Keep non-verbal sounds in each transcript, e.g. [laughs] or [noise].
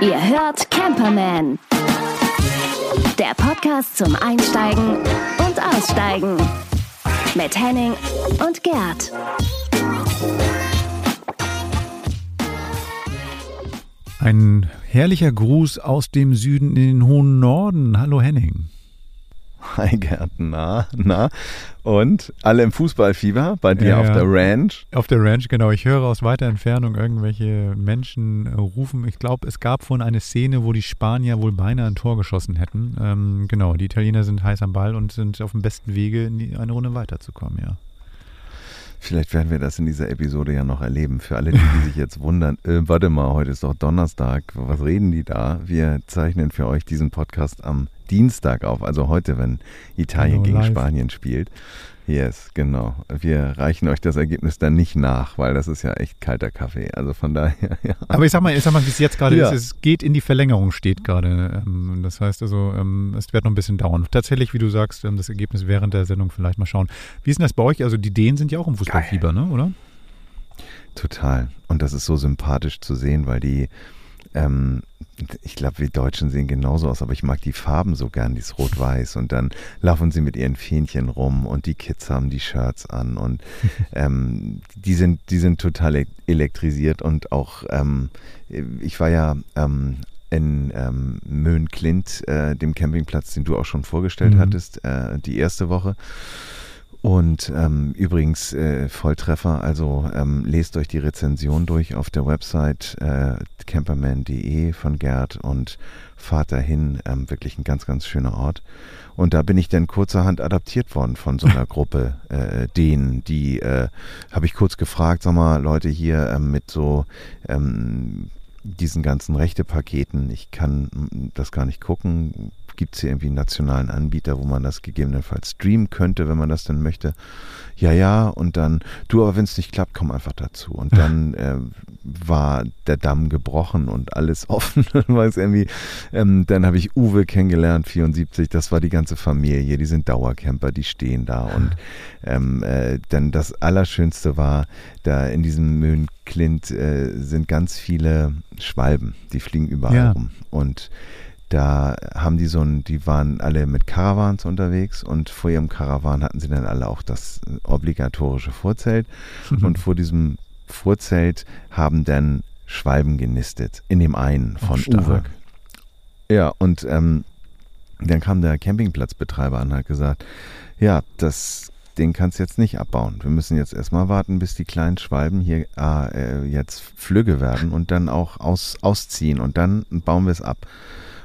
Ihr hört Camperman. Der Podcast zum Einsteigen und Aussteigen. Mit Henning und Gerd. Ein herrlicher Gruß aus dem Süden in den hohen Norden. Hallo Henning. Hi Gerd, na, na. Und alle im Fußballfieber bei dir Ja, auf der Ranch. Auf der Ranch, genau. Ich höre aus weiter Entfernung irgendwelche Menschen äh, rufen. Ich glaube, es gab vorhin eine Szene, wo die Spanier wohl beinahe ein Tor geschossen hätten. Ähm, genau, die Italiener sind heiß am Ball und sind auf dem besten Wege, eine Runde weiterzukommen, ja. Vielleicht werden wir das in dieser Episode ja noch erleben. Für alle, die, die sich jetzt wundern, äh, warte mal, heute ist doch Donnerstag. Was reden die da? Wir zeichnen für euch diesen Podcast am Dienstag auf, also heute, wenn Italien Genau, gegen live. Spanien spielt. Yes, genau. Wir reichen euch das Ergebnis dann nicht nach, weil das ist ja echt kalter Kaffee. Also von daher, [laughs] ja. Aber ich sag mal, ich sag mal, wie es jetzt gerade Ja. ist, es geht in die Verlängerung, steht gerade. Ähm, das heißt also, ähm, es wird noch ein bisschen dauern. Tatsächlich, wie du sagst, ähm, das Ergebnis während der Sendung vielleicht mal schauen. Wie ist denn das bei euch? Also die Dänen sind ja auch im Fußballfieber, ne? oder? Total. Und das ist so sympathisch zu sehen, weil die, ähm, ich glaube, wir Deutschen sehen genauso aus, aber ich mag die Farben so gern, dieses Rot-Weiß. Und dann laufen sie mit ihren Fähnchen rum und die Kids haben die Shirts an und [laughs] ähm, die, sind, die sind total e- elektrisiert und auch, ähm, ich war ja ähm, in ähm, Möhn-Klint, äh, dem Campingplatz, den du auch schon vorgestellt Mhm. hattest, äh, die erste Woche. Und ähm, übrigens äh, Volltreffer, also ähm, lest euch die Rezension durch auf der Website äh, camperman.de von Gerd und fahrt dahin. Ähm, wirklich ein ganz, ganz schöner Ort. Und da bin ich dann kurzerhand adaptiert worden von so einer [laughs] Gruppe, äh, denen, die, äh, habe ich kurz gefragt, sag mal, Leute hier ähm, mit so ähm, diesen ganzen Rechtepaketen, ich kann mm, das gar nicht gucken. Gibt es hier irgendwie einen nationalen Anbieter, wo man das gegebenenfalls streamen könnte, wenn man das denn möchte? Ja, ja, und dann, du, aber wenn es nicht klappt, komm einfach dazu. Und dann [laughs] äh, war der Damm gebrochen und alles [laughs] offen. Es irgendwie, ähm, dann habe ich Uwe kennengelernt, 74, das war die ganze Familie, die sind Dauercamper, die stehen da. Und [laughs] ähm, äh, dann das Allerschönste war, da in diesem Möhn-Klint äh, sind ganz viele Schwalben, die fliegen überall Ja. rum. Und da haben die so ein, die waren alle mit Caravans unterwegs und vor ihrem Caravan hatten sie dann alle auch das obligatorische Vorzelt. [laughs] Und vor diesem Vorzelt haben dann Schwalben genistet. In dem einen von stark. Uwe. Ja, und ähm, dann kam der Campingplatzbetreiber an und hat gesagt, ja, das, den kannst du jetzt nicht abbauen. Wir müssen jetzt erstmal warten, bis die kleinen Schwalben hier äh, jetzt flügge werden und dann auch aus, ausziehen und dann bauen wir es ab.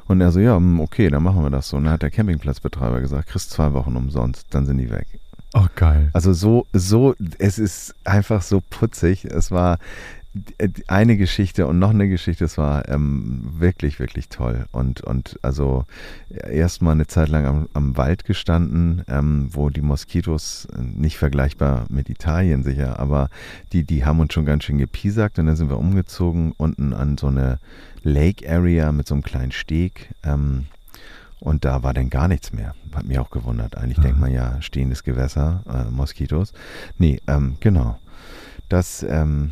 Und er so, ja, hm, okay, dann machen wir das so. Und dann hat der Campingplatzbetreiber gesagt, kriegst zwei Wochen umsonst, dann sind die weg. Oh, geil. Also so, so, es ist einfach so putzig. Es war eine Geschichte und noch eine Geschichte. Es war ähm, wirklich, wirklich toll. Und, und also erstmal eine Zeit lang am, am Wald gestanden, ähm, wo die Moskitos äh, nicht vergleichbar mit Italien sicher, aber die, die haben uns schon ganz schön gepiesackt und dann sind wir umgezogen unten an so eine Lake Area mit so einem kleinen Steg. Ähm, und da war dann gar nichts mehr. Hat mich auch gewundert. Eigentlich denkt man ja, stehendes Gewässer, äh, Moskitos. Nee, ähm, genau. Das ähm,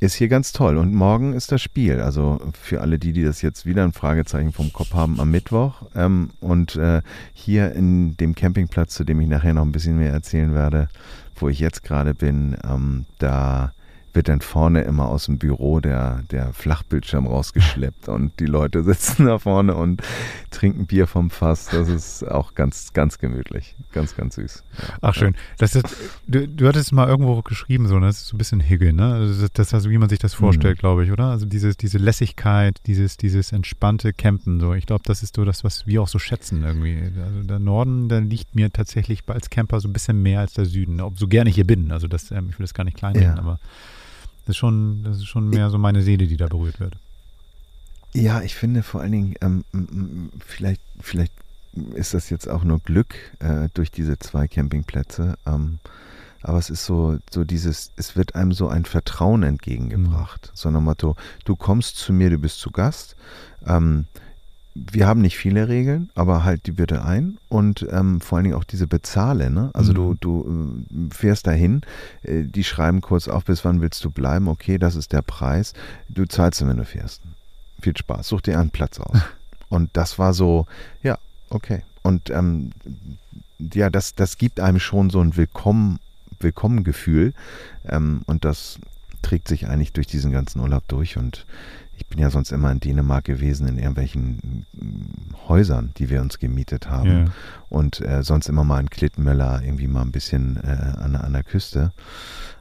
ist hier ganz toll. Und morgen ist das Spiel. Also für alle die, die das jetzt wieder ein Fragezeichen vom Kopf haben, am Mittwoch. Ähm, und äh, hier in dem Campingplatz, zu dem ich nachher noch ein bisschen mehr erzählen werde, wo ich jetzt gerade bin, ähm, da wird dann vorne immer aus dem Büro der, der Flachbildschirm rausgeschleppt und die Leute [laughs] sitzen da vorne und trinken Bier vom Fass. Das ist auch ganz, ganz gemütlich. Ganz, ganz süß. Ach schön. Das ist, du, du hattest mal irgendwo geschrieben, so, ne? das ist so ein bisschen Higge, ne? Also das, das ist also, wie man sich das vorstellt, Mhm. glaube ich, oder? Also dieses, diese Lässigkeit, dieses, dieses entspannte Campen, so. Ich glaube, das ist so das, was wir auch so schätzen irgendwie. Also der Norden, der liegt mir tatsächlich als Camper so ein bisschen mehr als der Süden, ob so gerne ich hier bin. Also das, ähm, ich will das gar nicht kleinreden, Ja. aber das ist schon, das ist schon mehr so meine Seele, die da berührt wird. Ja, ich finde vor allen Dingen, ähm, vielleicht, vielleicht ist das jetzt auch nur Glück äh, durch diese zwei Campingplätze. Ähm, aber es ist so, so dieses, es wird einem so ein Vertrauen entgegengebracht. So nach dem Motto, du kommst zu mir, du bist zu Gast. Ähm, wir haben nicht viele Regeln, aber halt die bitte ein und ähm, vor allen Dingen auch diese Bezahle. Ne? Also mhm. du, du äh, fährst dahin, äh, die schreiben kurz auf, bis wann willst du bleiben? Okay, das ist der Preis. Du zahlst, wenn du fährst. Viel Spaß. Such dir einen Platz aus. [laughs] und das war so, ja, okay. Und ähm, ja, das, das gibt einem schon so ein Willkommen, Willkommengefühl. Ähm, und das trägt sich eigentlich durch diesen ganzen Urlaub durch und ich bin ja sonst immer in Dänemark gewesen, in irgendwelchen mm, Häusern, die wir uns gemietet haben. Yeah. Und äh, sonst immer mal in Klittenmöller, irgendwie mal ein bisschen äh, an, an, der Küste.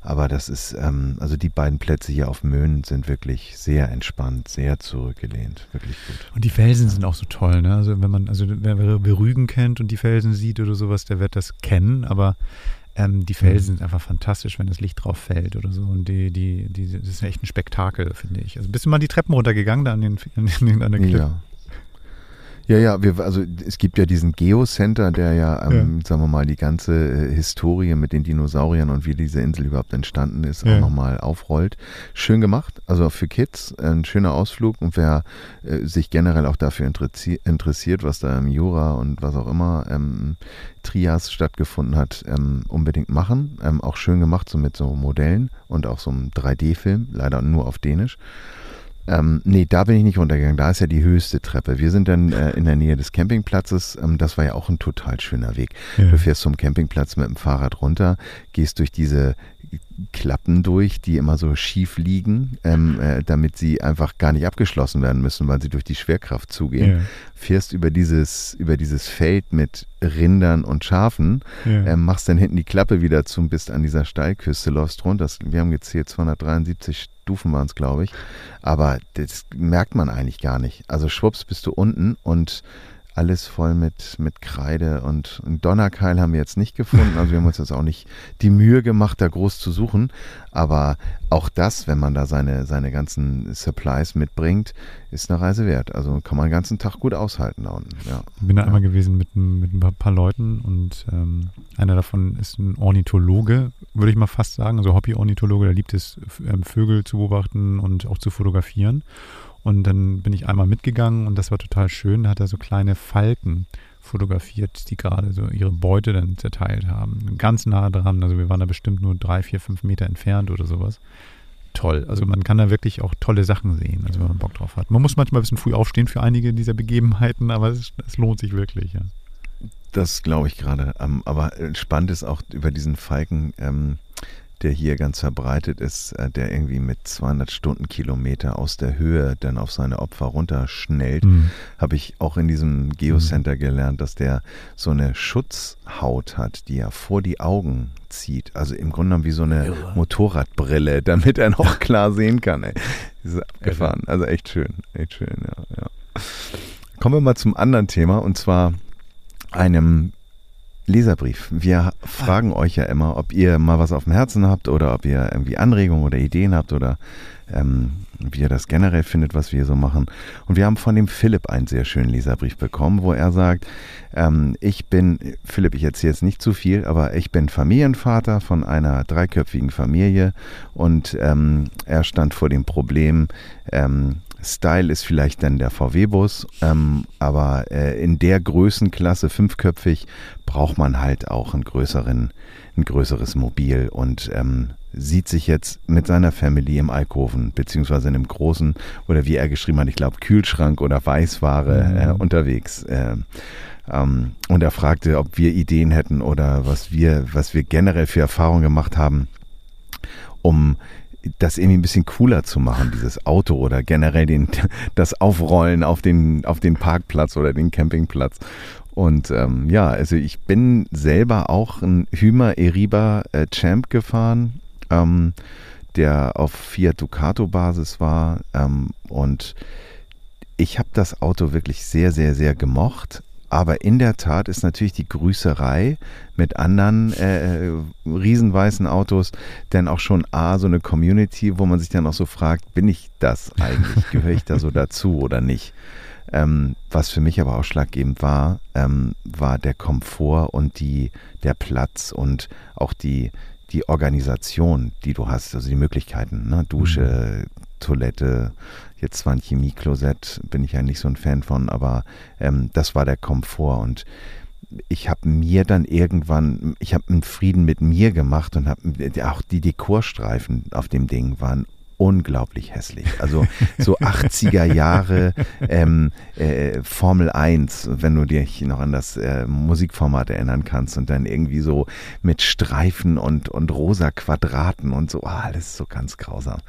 Aber das ist, ähm, also die beiden Plätze hier auf Möhnen sind wirklich sehr entspannt, sehr zurückgelehnt. Wirklich gut. Und die Felsen sind auch so toll, ne? Also wenn man, also wer, wer Rügen kennt und die Felsen sieht oder sowas, der wird das kennen, aber ähm, die Felsen mhm. sind einfach fantastisch, wenn das Licht drauf fällt oder so. Und die, die, die, das ist echt ein Spektakel, finde ich. Also bist du mal die Treppen runtergegangen da an, den, an, den, an der Klippe? Ja. Ja, ja, wir, also es gibt ja diesen Geocenter, der ja, ähm, ja. sagen wir mal, die ganze äh, Historie mit den Dinosauriern und wie diese Insel überhaupt entstanden ist, ja. auch nochmal aufrollt. Schön gemacht, also für Kids ein schöner Ausflug und wer äh, sich generell auch dafür interessiert, was da im Jura und was auch immer ähm, Trias stattgefunden hat, ähm, unbedingt machen. Ähm, auch schön gemacht, so mit so Modellen und auch so einem 3D-Film, leider nur auf Dänisch. Ähm, nee, da bin ich nicht runtergegangen. Da ist ja die höchste Treppe. Wir sind dann äh, in der Nähe des Campingplatzes. Ähm, das war ja auch ein total schöner Weg. Ja. Du fährst zum Campingplatz mit dem Fahrrad runter, gehst durch diese Klappen durch, die immer so schief liegen, ähm, äh, damit sie einfach gar nicht abgeschlossen werden müssen, weil sie durch die Schwerkraft zugehen. Ja. Fährst über dieses, über dieses Feld mit Rindern und Schafen, ja. ähm, machst dann hinten die Klappe wieder zu und bist an dieser Steilküste, läufst runter. wir haben gezählt, 273 Stufen waren es, glaube ich. Aber das merkt man eigentlich gar nicht. Also schwupps bist du unten und alles voll mit, mit Kreide und einen Donnerkeil haben wir jetzt nicht gefunden. Also wir haben uns jetzt auch nicht die Mühe gemacht, da groß zu suchen. Aber auch das, wenn man da seine, seine ganzen Supplies mitbringt, ist eine Reise wert. Also kann man den ganzen Tag gut aushalten da unten. Ja. Ich bin da ja. einmal gewesen mit, mit ein paar Leuten und ähm, einer davon ist ein Ornithologe, würde ich mal fast sagen, also Hobby-Ornithologe, der liebt es, ähm, Vögel zu beobachten und auch zu fotografieren. Und dann bin ich einmal mitgegangen und das war total schön. Da hat er so kleine Falken fotografiert, die gerade so ihre Beute dann zerteilt haben. Ganz nah dran. Also wir waren da bestimmt nur drei, vier, fünf Meter entfernt oder sowas. Toll. Also man kann da wirklich auch tolle Sachen sehen, also wenn man Bock drauf hat. Man muss manchmal ein bisschen früh aufstehen für einige dieser Begebenheiten, aber es, es lohnt sich wirklich, ja. Das glaube ich gerade. Ähm, aber spannend ist auch über diesen Falken. Ähm, der hier ganz verbreitet ist, äh, der irgendwie mit 200 Stundenkilometer aus der Höhe dann auf seine Opfer runterschnellt, mhm. habe ich auch in diesem Geocenter mhm. gelernt, dass der so eine Schutzhaut hat, die er vor die Augen zieht. Also im Grunde genommen wie so eine Irre. Motorradbrille, [laughs] damit er noch klar sehen kann. Ey. Das ist abgefahren. Also echt schön, echt schön, ja, ja. Kommen wir mal zum anderen Thema und zwar einem Leserbrief. Wir fragen ah. euch ja immer, ob ihr mal was auf dem Herzen habt oder ob ihr irgendwie Anregungen oder Ideen habt oder ähm, wie ihr das generell findet, was wir so machen. Und wir haben von dem Philipp einen sehr schönen Leserbrief bekommen, wo er sagt, ähm, ich bin, Philipp, ich erzähle jetzt nicht zu viel, aber ich bin Familienvater von einer dreiköpfigen Familie und ähm, er stand vor dem Problem, ähm, Style ist vielleicht dann der VW-Bus, ähm, aber äh, in der Größenklasse fünfköpfig braucht man halt auch einen größeren, ein größeres Mobil und ähm, sieht sich jetzt mit seiner Family im Alkoven, beziehungsweise in einem großen, oder wie er geschrieben hat, ich glaube Kühlschrank oder Weißware mhm. äh, unterwegs. Äh, ähm, und er fragte, ob wir Ideen hätten oder was wir, was wir generell für Erfahrungen gemacht haben, um das irgendwie ein bisschen cooler zu machen, dieses Auto oder generell den, das Aufrollen auf den, auf den Parkplatz oder den Campingplatz. Und ähm, ja, also ich bin selber auch ein Hümer Eriba äh, Champ gefahren, ähm, der auf Fiat Ducato Basis war. Ähm, und ich habe das Auto wirklich sehr, sehr, sehr gemocht. Aber in der Tat ist natürlich die Grüßerei mit anderen äh, riesenweißen Autos dann auch schon A, so eine Community, wo man sich dann auch so fragt, bin ich das eigentlich? Gehöre ich da so dazu oder nicht? Ähm, was für mich aber ausschlaggebend war, ähm, war der Komfort und die, der Platz und auch die, die Organisation, die du hast, also die Möglichkeiten, ne? Dusche, mhm. Toilette, jetzt zwar ein Chemieklosett, bin ich ja nicht so ein Fan von, aber ähm, das war der Komfort. Und ich habe mir dann irgendwann, ich habe einen Frieden mit mir gemacht und habe auch die Dekorstreifen auf dem Ding waren unglaublich hässlich. Also so [laughs] 80er Jahre ähm, äh, Formel 1, wenn du dich noch an das äh, Musikformat erinnern kannst und dann irgendwie so mit Streifen und, und rosa Quadraten und so, oh, alles so ganz grausam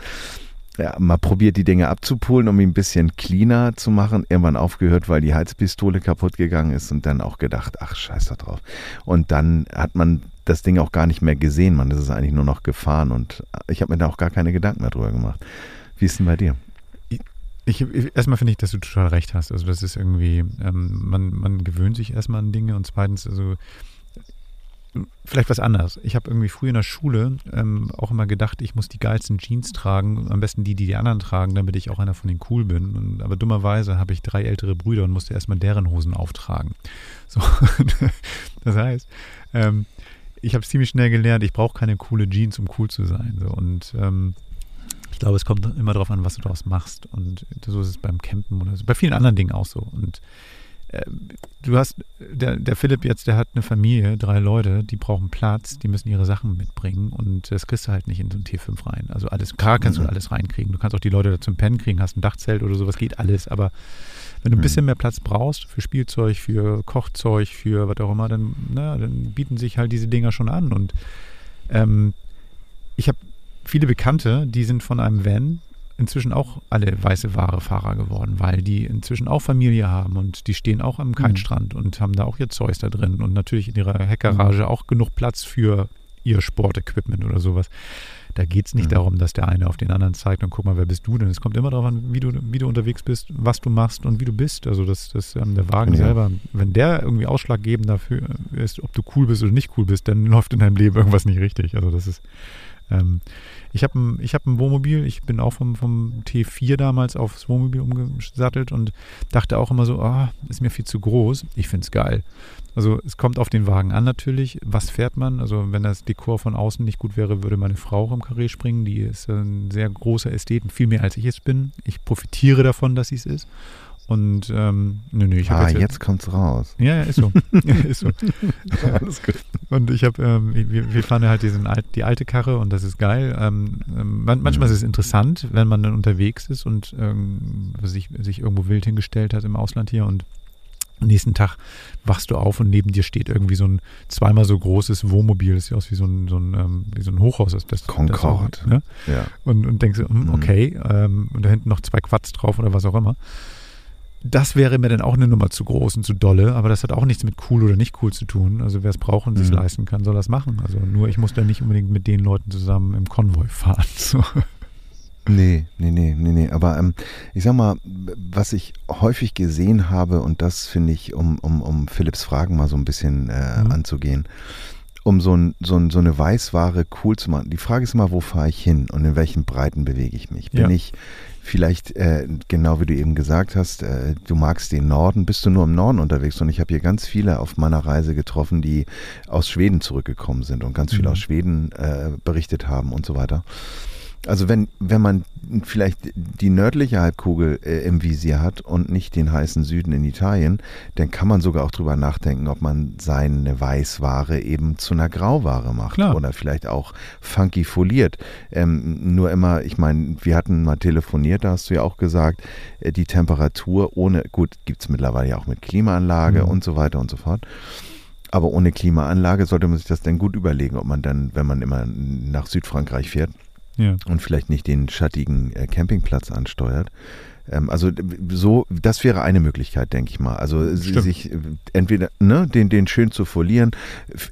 ja, mal probiert, die Dinge abzupulen, um ihn ein bisschen cleaner zu machen. Irgendwann aufgehört, weil die Heizpistole kaputt gegangen ist und dann auch gedacht, ach, scheiß da drauf. Und dann hat man das Ding auch gar nicht mehr gesehen. Man ist es eigentlich nur noch gefahren und ich habe mir da auch gar keine Gedanken mehr drüber gemacht. Wie ist denn bei dir? Ich, erstmal finde ich, dass du total recht hast. Also das ist irgendwie, ähm, man, man gewöhnt sich erstmal an Dinge und zweitens, also vielleicht was anderes. Ich habe irgendwie früher in der Schule ähm, auch immer gedacht, ich muss die geilsten Jeans tragen, am besten die, die die anderen tragen, damit ich auch einer von den cool bin. Und, aber dummerweise habe ich drei ältere Brüder und musste erstmal deren Hosen auftragen. So, [laughs] das heißt, ähm, ich habe ziemlich schnell gelernt, ich brauche keine coole Jeans, um cool zu sein. So. Und ähm, ich glaube, es kommt immer darauf an, was du daraus machst. Und so ist es beim Campen oder so. Bei vielen anderen Dingen auch so. Und du hast, der, der Philipp jetzt, der hat eine Familie, drei Leute, die brauchen Platz, die müssen ihre Sachen mitbringen und das kriegst du halt nicht in so ein T5 rein. Also alles, klar kannst mhm. du alles reinkriegen. Du kannst auch die Leute da zum Pennen kriegen, hast ein Dachzelt oder sowas, geht alles, aber wenn du ein mhm. bisschen mehr Platz brauchst für Spielzeug, für Kochzeug, für was auch immer, dann, na, dann bieten sich halt diese Dinger schon an. Und ähm, ich habe viele Bekannte, die sind von einem Van inzwischen auch alle weiße Ware-Fahrer geworden, weil die inzwischen auch Familie haben und die stehen auch am mhm. Kitestrand mhm. und haben da auch ihr Zeus da drin und natürlich in ihrer Heckgarage mhm. auch genug Platz für ihr Sportequipment oder sowas. Da geht es nicht mhm. darum, dass der eine auf den anderen zeigt und guck mal, wer bist du denn? Es kommt immer darauf an, wie du, wie du unterwegs bist, was du machst und wie du bist. Also das, das ähm, der Wagen ja. selber, wenn der irgendwie ausschlaggebend dafür ist, ob du cool bist oder nicht cool bist, dann [laughs] läuft in deinem Leben irgendwas nicht richtig. Also das ist ähm, ich habe ein, hab ein Wohnmobil, ich bin auch vom, vom T4 damals aufs Wohnmobil umgesattelt und dachte auch immer so, ah, ist mir viel zu groß. Ich finde es geil. Also es kommt auf den Wagen an natürlich. Was fährt man? Also wenn das Dekor von außen nicht gut wäre, würde meine Frau auch im Karree springen. Die ist ein sehr großer Ästhet, viel mehr als ich es bin. Ich profitiere davon, dass sie es ist. Und ähm, nö, nö, ich habe ah, jetzt, jetzt kommt's raus. Ja, ja, ist so. ja, [laughs] [laughs] ist so. [laughs] Alles gut. Und ich habe, ähm, wir, wir, fahren halt diesen alt, die alte Karre und das ist geil. Ähm, ähm manchmal mhm. ist es interessant, wenn man dann unterwegs ist und ähm, sich, sich irgendwo wild hingestellt hat im Ausland hier und am nächsten Tag wachst du auf und neben dir steht irgendwie so ein zweimal so großes Wohnmobil, das sieht aus wie so ein, so ein, ähm, wie so ein Hochhaus. Das, das, Concorde. Das, ne? ja. und, und denkst, hm, mhm. okay, ähm, und da hinten noch zwei Quads drauf oder was auch immer. Das wäre mir dann auch eine Nummer zu groß und zu dolle, aber das hat auch nichts mit cool oder nicht cool zu tun. Also wer es braucht und mhm. sich leisten kann, soll das machen. Also nur ich muss dann nicht unbedingt mit den Leuten zusammen im Konvoi fahren. [laughs] So. Nee, nee, nee, nee, nee. Aber ähm, ich sag mal, was ich häufig gesehen habe, und das finde ich, um, um, um Philipps Fragen mal so ein bisschen äh, mhm. anzugehen, um so, ein, so, ein, so eine Weißware cool zu machen. Die Frage ist immer, wo fahre ich hin und in welchen Breiten bewege ich mich? Bin ja. ich vielleicht, äh, genau wie du eben gesagt hast, äh, du magst den Norden, bist du nur im Norden unterwegs und ich habe hier ganz viele auf meiner Reise getroffen, die aus Schweden zurückgekommen sind und ganz mhm. viel aus Schweden äh, berichtet haben und so weiter. Also wenn, wenn man vielleicht die nördliche Halbkugel äh, im Visier hat und nicht den heißen Süden in Italien, dann kann man sogar auch drüber nachdenken, ob man seine Weißware eben zu einer Grauware macht Klar. oder vielleicht auch funky foliert. Ähm, nur immer, ich meine, wir hatten mal telefoniert, da hast du ja auch gesagt, äh, die Temperatur ohne, gut, gibt es mittlerweile ja auch mit Klimaanlage mhm. und so weiter und so fort. Aber ohne Klimaanlage sollte man sich das dann gut überlegen, ob man dann, wenn man immer nach Südfrankreich fährt, ja. und vielleicht nicht den schattigen äh, Campingplatz ansteuert, also so, das wäre eine Möglichkeit, denke ich mal. Also Stimmt. sich äh, entweder ne, den, den schön zu folieren,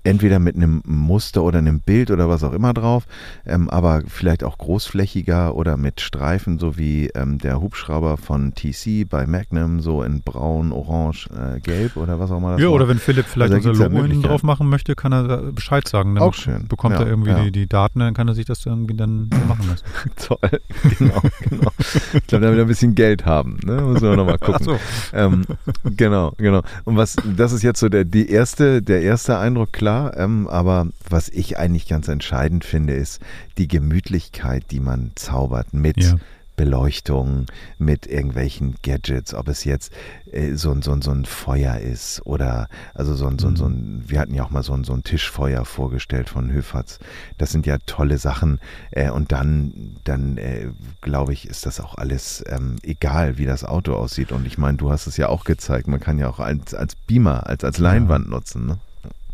entweder mit einem Muster oder einem Bild oder was auch immer drauf, ähm, aber vielleicht auch großflächiger oder mit Streifen, so wie ähm, der Hubschrauber von TC bei Magnum, so in braun, orange, äh, gelb oder was auch immer das Ja, war. oder wenn Philipp vielleicht also unser Logo hinten drauf machen möchte, kann er äh, Bescheid sagen. Dann auch schön. Bekommt ja, er irgendwie ja. die, die, Daten, dann kann er sich das irgendwie dann machen lassen. [laughs] Toll, genau, [laughs] genau. ich glaube, da er ein bisschen Geld haben. Ne? Muss man nochmal [laughs] gucken. So. Ähm, genau, genau. Und was, das ist jetzt so der, die erste, der erste Eindruck, klar. Ähm, aber was ich eigentlich ganz entscheidend finde, ist die Gemütlichkeit, die man zaubert mit ja. Beleuchtung, mit irgendwelchen Gadgets, ob es jetzt äh, so, ein, so, ein, so ein Feuer ist oder also so ein, so, ein, so ein, wir hatten ja auch mal so ein, so ein Tischfeuer vorgestellt von Höfatz. Das sind ja tolle Sachen äh, und dann, dann äh, glaube ich, ist das auch alles ähm, egal, wie das Auto aussieht und ich meine, du hast es ja auch gezeigt, man kann ja auch als, als Beamer, als, als Leinwand ja. nutzen. Ne?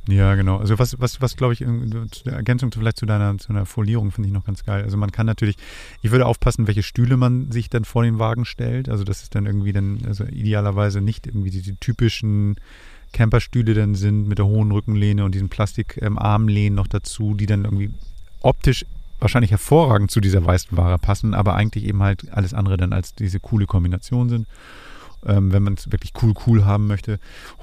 Ja, genau. Also was, was, was glaube ich, in der Ergänzung vielleicht zu deiner, zu deiner Folierung finde ich noch ganz geil. Also man kann natürlich, ich würde aufpassen, welche Stühle man sich dann vor den Wagen stellt. Also das ist dann irgendwie dann, also idealerweise nicht irgendwie die, die typischen Camperstühle dann sind mit der hohen Rückenlehne und diesen Plastikarmlehnen ähm, noch dazu, die dann irgendwie optisch wahrscheinlich hervorragend zu dieser weißen Ware passen, aber eigentlich eben halt alles andere dann als diese coole Kombination sind. Ähm, wenn man es wirklich cool, cool haben möchte,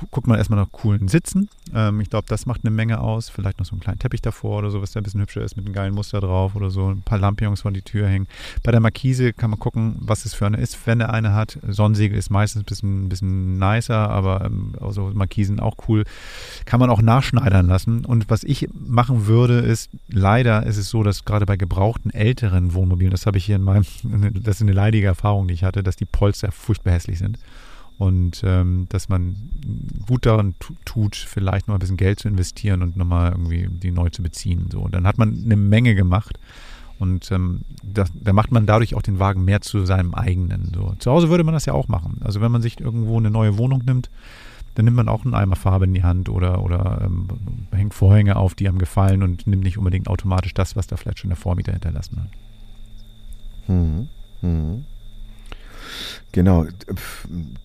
guckt man erstmal nach coolen Sitzen. Ähm, ich glaube, das macht eine Menge aus. Vielleicht noch so einen kleinen Teppich davor oder so, was da ein bisschen hübscher ist mit einem geilen Muster drauf oder so. Ein paar Lampions vor die Tür hängen. Bei der Markise kann man gucken, was es für eine ist, wenn er eine hat. Sonnensegel ist meistens ein bisschen, ein bisschen nicer, aber ähm, also Markisen auch cool. Kann man auch nachschneidern lassen. Und was ich machen würde, ist, leider ist es so, dass gerade bei gebrauchten älteren Wohnmobilen, das habe ich hier in meinem, [laughs] das ist eine leidige Erfahrung, die ich hatte, dass die Polster furchtbar hässlich sind und ähm, dass man gut daran tut, vielleicht noch ein bisschen Geld zu investieren und nochmal irgendwie die neu zu beziehen. So, und dann hat man eine Menge gemacht und ähm, da, da, macht man dadurch auch den Wagen mehr zu seinem eigenen. So. Zu Hause würde man das ja auch machen. Also wenn man sich irgendwo eine neue Wohnung nimmt, dann nimmt man auch einen Eimer Farbe in die Hand oder, oder ähm, hängt Vorhänge auf, die einem gefallen und nimmt nicht unbedingt automatisch das, was da vielleicht schon der Vormieter hinterlassen hat. Mhm. Mhm. Genau,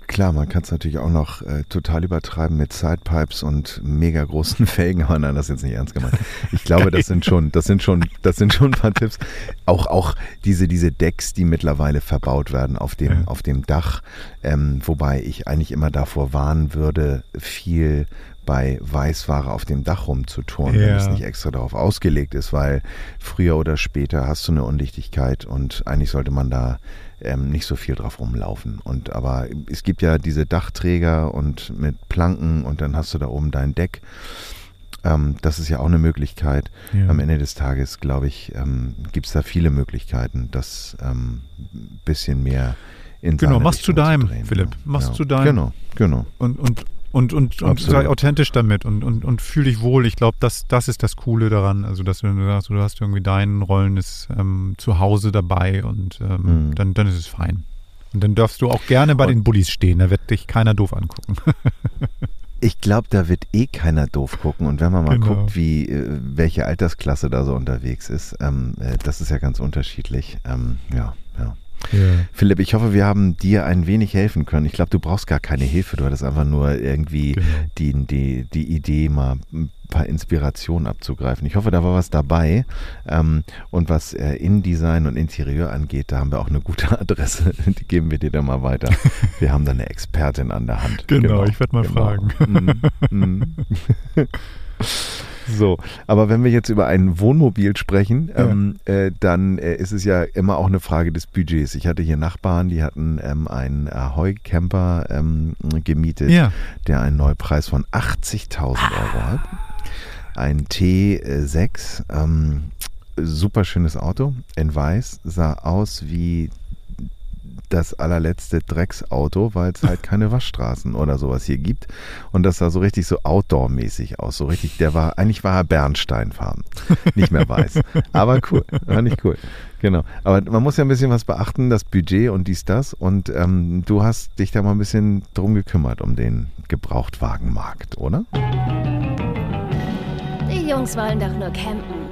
klar, man kann es natürlich auch noch äh, total übertreiben mit Sidepipes und mega großen [laughs] Felgen, aber nein, das ist jetzt nicht ernst gemeint. Ich glaube, das sind schon, das sind schon, das sind schon ein paar Tipps. Auch, auch diese, diese Decks, die mittlerweile verbaut werden auf dem, ja. auf dem Dach, ähm, wobei ich eigentlich immer davor warnen würde, viel bei Weißware auf dem Dach rumzutun, ja. wenn es nicht extra darauf ausgelegt ist, weil früher oder später hast du eine Undichtigkeit und eigentlich sollte man da ähm, nicht so viel drauf rumlaufen. Und aber es gibt ja diese Dachträger und mit Planken und dann hast du da oben dein Deck. Ähm, das ist ja auch eine Möglichkeit. Ja. Am Ende des Tages, glaube ich, ähm, gibt es da viele Möglichkeiten, das ein ähm, bisschen mehr in Genau, machst zu deinem, Philipp. Machst ja. zu deinem. Genau, genau. Und, und und, und, und sei authentisch damit und, und, und fühl dich wohl. Ich glaube, das, das ist das Coole daran. Also, dass du sagst, du hast irgendwie dein rollendes ähm, Zuhause dabei und ähm, mhm. dann, dann ist es fein. Und dann darfst du auch gerne bei und den Bullies stehen. Da wird dich keiner doof angucken. [laughs] ich glaube, da wird eh keiner doof gucken. Und wenn man mal genau. guckt, wie äh, welche Altersklasse da so unterwegs ist, ähm, äh, das ist ja ganz unterschiedlich. Ähm, ja, ja. Ja. Philipp, ich hoffe, wir haben dir ein wenig helfen können. Ich glaube, du brauchst gar keine Hilfe. Du hattest einfach nur irgendwie genau. die, die, die Idee, mal ein paar Inspirationen abzugreifen. Ich hoffe, da war was dabei. Ähm, und was äh, InDesign und Interieur angeht, da haben wir auch eine gute [laughs] Adresse. Die geben wir dir dann mal weiter. [laughs] Wir haben da eine Expertin an der Hand. Genau, genau. ich werde mal genau. fragen. Mm, mm. [laughs] So, aber wenn wir jetzt über ein Wohnmobil sprechen, ja. ähm, äh, dann äh, ist es ja immer auch eine Frage des Budgets. Ich hatte hier Nachbarn, die hatten ähm, einen Ahoi-Camper ähm, gemietet, ja. der einen Neupreis von 80.000 Euro hat. Ein T6, ähm, super schönes Auto in weiß, sah aus wie das allerletzte Drecksauto, weil es halt keine Waschstraßen oder sowas hier gibt. Und das sah so richtig so Outdoor-mäßig aus. So richtig, der war, eigentlich war er Bernsteinfarben. Nicht mehr weiß. Aber cool. War nicht cool. Genau. Aber man muss ja ein bisschen was beachten, das Budget und dies, das. Und ähm, du hast dich da mal ein bisschen drum gekümmert, um den Gebrauchtwagenmarkt, oder? Die Jungs wollen doch nur campen.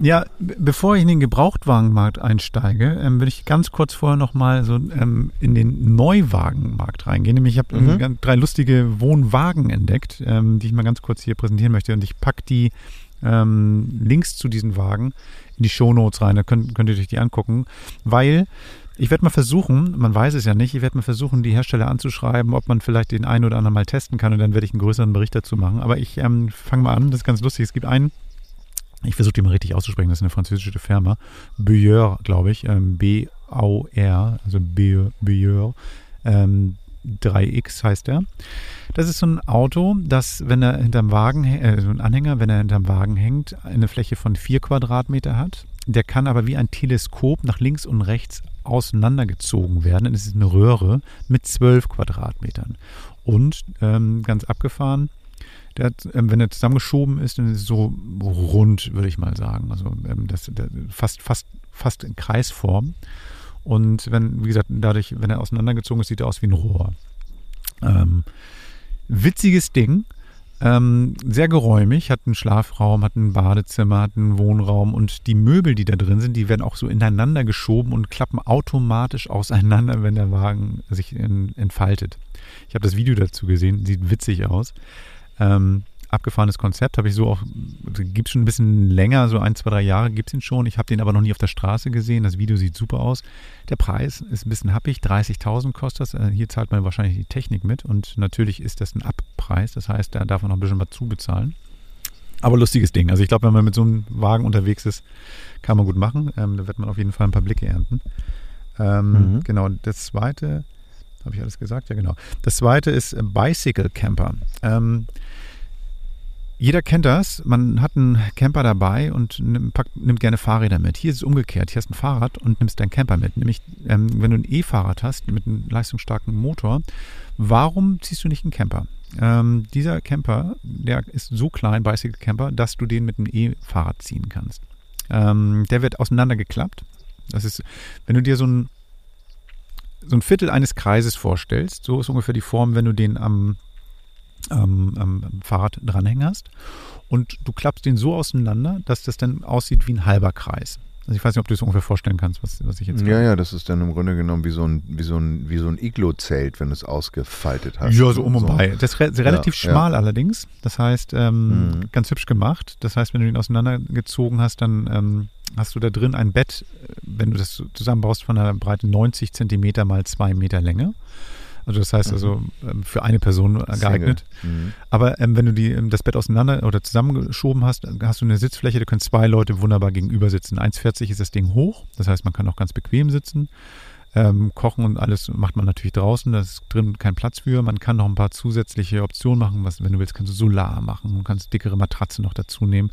Ja, bevor ich in den Gebrauchtwagenmarkt einsteige, ähm, würde ich ganz kurz vorher nochmal so ähm, in den Neuwagenmarkt reingehen. Nämlich, ich habe mhm. drei lustige Wohnwagen entdeckt, ähm, die ich mal ganz kurz hier präsentieren möchte. Und ich packe die ähm, Links zu diesen Wagen in die Shownotes rein. Da könnt, könnt ihr euch die angucken, weil ich werde mal versuchen, man weiß es ja nicht, ich werde mal versuchen, die Hersteller anzuschreiben, ob man vielleicht den einen oder anderen mal testen kann und dann werde ich einen größeren Bericht dazu machen. Aber ich ähm, fange mal an, das ist ganz lustig. Es gibt einen ich versuche die mal richtig auszusprechen, das ist eine französische Firma, Buyeur, glaube ich, ähm, B AUR, also Beur, ähm, 3X heißt er. Das ist so ein Auto, das, wenn er hinterm Wagen, äh, so ein Anhänger, wenn er hinterm Wagen hängt, eine Fläche von 4 Quadratmeter hat. Der kann aber wie ein Teleskop nach links und rechts auseinandergezogen werden. Es ist eine Röhre mit 12 Quadratmetern. Und ähm, ganz abgefahren, der hat, ähm, wenn er zusammengeschoben ist, dann ist es so rund, würde ich mal sagen. Also ähm, das, der, fast, fast, fast in Kreisform. Und wenn, wie gesagt, dadurch, wenn er auseinandergezogen ist, sieht er aus wie ein Rohr. Ähm, witziges Ding. Ähm, sehr geräumig, hat einen Schlafraum, hat ein Badezimmer, hat einen Wohnraum und die Möbel, die da drin sind, die werden auch so ineinander geschoben und klappen automatisch auseinander, wenn der Wagen sich in, entfaltet. Ich habe das Video dazu gesehen, sieht witzig aus. Ähm, abgefahrenes Konzept, habe ich so auch, gibt es schon ein bisschen länger, so ein, zwei, drei Jahre gibt es ihn schon. Ich habe den aber noch nie auf der Straße gesehen. Das Video sieht super aus. Der Preis ist ein bisschen happig, 30.000 kostet das. Äh, hier zahlt man wahrscheinlich die Technik mit und natürlich ist das ein Abpreis. Das heißt, da darf man noch ein bisschen was zubezahlen. Aber lustiges Ding. Also ich glaube, wenn man mit so einem Wagen unterwegs ist, kann man gut machen. Ähm, da wird man auf jeden Fall ein paar Blicke ernten. Ähm, mhm. Genau, das zweite, habe ich alles gesagt? Ja, genau. Das zweite ist Bicycle Camper. Ähm, jeder kennt das. Man hat einen Camper dabei und nimmt, packt, nimmt gerne Fahrräder mit. Hier ist es umgekehrt. Hier hast du ein Fahrrad und nimmst deinen Camper mit. Nämlich, ähm, wenn du ein E-Fahrrad hast mit einem leistungsstarken Motor, warum ziehst du nicht einen Camper? Ähm, dieser Camper, der ist so klein, Bicycle Camper, dass du den mit einem E-Fahrrad ziehen kannst. Ähm, der wird auseinandergeklappt. Das ist, wenn du dir so ein, so ein Viertel eines Kreises vorstellst, so ist ungefähr die Form, wenn du den am ähm, am Fahrrad dranhängen hast. Und du klappst den so auseinander, dass das dann aussieht wie ein halber Kreis. Also ich weiß nicht, ob du es ungefähr vorstellen kannst, was, was ich jetzt. Ja, ja, das ist dann im Grunde genommen wie so ein, wie so ein, wie so ein Iglo-Zelt, wenn du es ausgefaltet hast. Ja, so um und so. bei. Das ist re relativ ja, schmal ja. allerdings. Das heißt, ähm, mhm. ganz hübsch gemacht. Das heißt, wenn du ihn auseinandergezogen hast, dann ähm, hast du da drin ein Bett, wenn du das zusammenbaust, von einer Breite 90 Zentimeter mal 2 Meter Länge. Also das heißt also mhm. ähm, für eine Person geeignet. Mhm. Aber ähm, wenn du die, ähm, das Bett auseinander oder zusammengeschoben hast, hast du eine Sitzfläche, da können zwei Leute wunderbar gegenüber sitzen. 1,40 ist das Ding hoch, das heißt man kann auch ganz bequem sitzen. Ähm, kochen und alles macht man natürlich draußen, da ist drin kein Platz für. Man kann noch ein paar zusätzliche Optionen machen, was, wenn du willst, kannst du Solar machen, du kannst dickere Matratze noch dazu nehmen.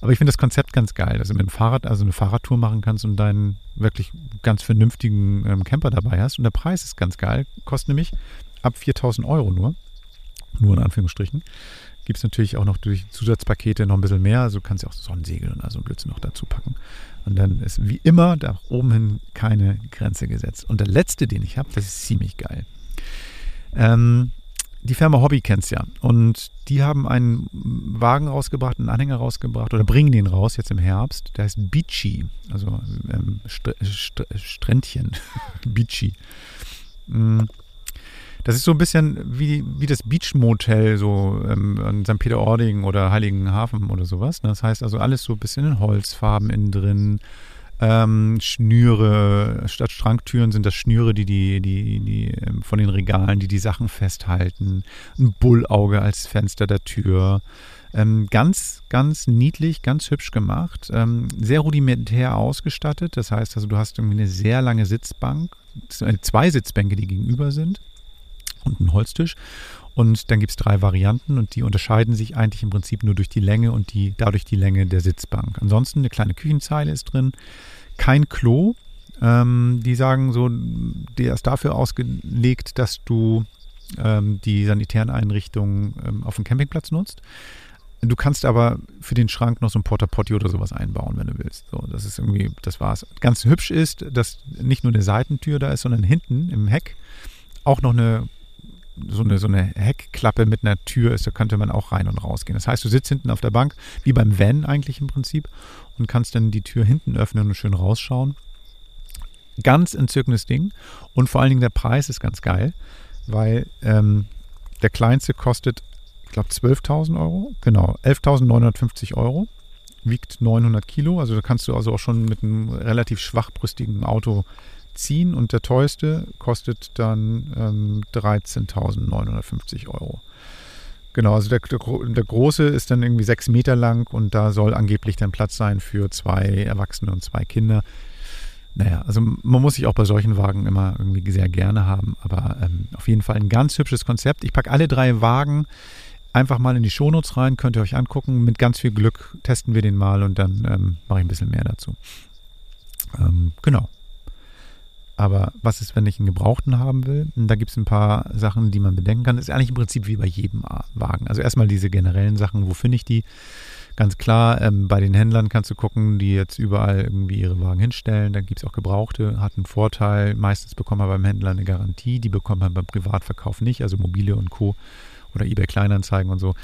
Aber ich finde das Konzept ganz geil, dass du mit dem Fahrrad also eine Fahrradtour machen kannst und deinen wirklich ganz vernünftigen ähm, Camper dabei hast. Und der Preis ist ganz geil, kostet nämlich ab 4000 Euro nur. Nur in Anführungsstrichen. Gibt es natürlich auch noch durch Zusatzpakete noch ein bisschen mehr. Also du kannst ja auch Sonnensegel und also Blödsinn noch dazu packen. Und dann ist wie immer da oben hin keine Grenze gesetzt. Und der letzte, den ich habe, das ist ziemlich geil. Ähm, die Firma Hobby kennst ja. Und die haben einen Wagen rausgebracht, einen Anhänger rausgebracht oder bringen den raus jetzt im Herbst. Der heißt Beachy, also ähm, St St Strändchen. [laughs] Beachy. Mm. Das ist so ein bisschen wie, wie das Beach Motel so ähm, St. Peter-Ording oder Heiligenhafen oder sowas. Das heißt also alles so ein bisschen in Holzfarben innen drin ähm, Schnüre, statt Schranktüren sind das Schnüre, die, die, die, die ähm, von den Regalen, die die Sachen festhalten. Ein Bullauge als Fenster der Tür. Ähm, ganz, ganz niedlich, ganz hübsch gemacht. Ähm, sehr rudimentär ausgestattet. Das heißt also, du hast irgendwie eine sehr lange Sitzbank. Zwei Sitzbänke, die gegenüber sind. Und einen Holztisch. Und dann gibt es drei Varianten und die unterscheiden sich eigentlich im Prinzip nur durch die Länge und die, dadurch die Länge der Sitzbank. Ansonsten eine kleine Küchenzeile ist drin, kein Klo. Ähm, die sagen so, der ist dafür ausgelegt, dass du ähm, die sanitären Einrichtungen ähm, auf dem Campingplatz nutzt. Du kannst aber für den Schrank noch so ein Porta Potty oder sowas einbauen, wenn du willst. So, das ist irgendwie, das war's. Ganz hübsch ist, dass nicht nur eine Seitentür da ist, sondern hinten im Heck auch noch eine so eine, so eine Heckklappe mit einer Tür ist, da könnte man auch rein und rausgehen. Das heißt, du sitzt hinten auf der Bank, wie beim Van eigentlich im Prinzip, und kannst dann die Tür hinten öffnen und schön rausschauen. Ganz entzückendes Ding. Und vor allen Dingen der Preis ist ganz geil, weil ähm, der kleinste kostet, ich glaube, 12.000 Euro. Genau, 11.950 Euro. Wiegt 900 Kilo. Also da kannst du also auch schon mit einem relativ schwachbrüstigen Auto ziehen und der teuerste kostet dann ähm, 13.950 Euro. Genau, also der, der, große ist dann irgendwie sechs Meter lang und da soll angeblich dann Platz sein für zwei Erwachsene und zwei Kinder. naja, also man muss sich auch bei solchen Wagen immer irgendwie sehr gerne haben, aber ähm, auf jeden Fall ein ganz hübsches Konzept. Ich packe alle drei Wagen einfach mal in die Shownotes rein, könnt ihr euch angucken. Mit ganz viel Glück testen wir den mal und dann ähm, mache ich ein bisschen mehr dazu. Ähm, genau. Aber was ist, wenn ich einen Gebrauchten haben will? Da gibt es ein paar Sachen, die man bedenken kann. Das ist eigentlich im Prinzip wie bei jedem Wagen. Also erstmal diese generellen Sachen, wo finde ich die? Ganz klar, ähm, bei den Händlern kannst du gucken, die jetzt überall irgendwie ihre Wagen hinstellen. Dann gibt es auch Gebrauchte, hat einen Vorteil. Meistens bekommt man beim Händler eine Garantie, die bekommt man beim Privatverkauf nicht, also Mobile und Co. oder eBay Kleinanzeigen und so.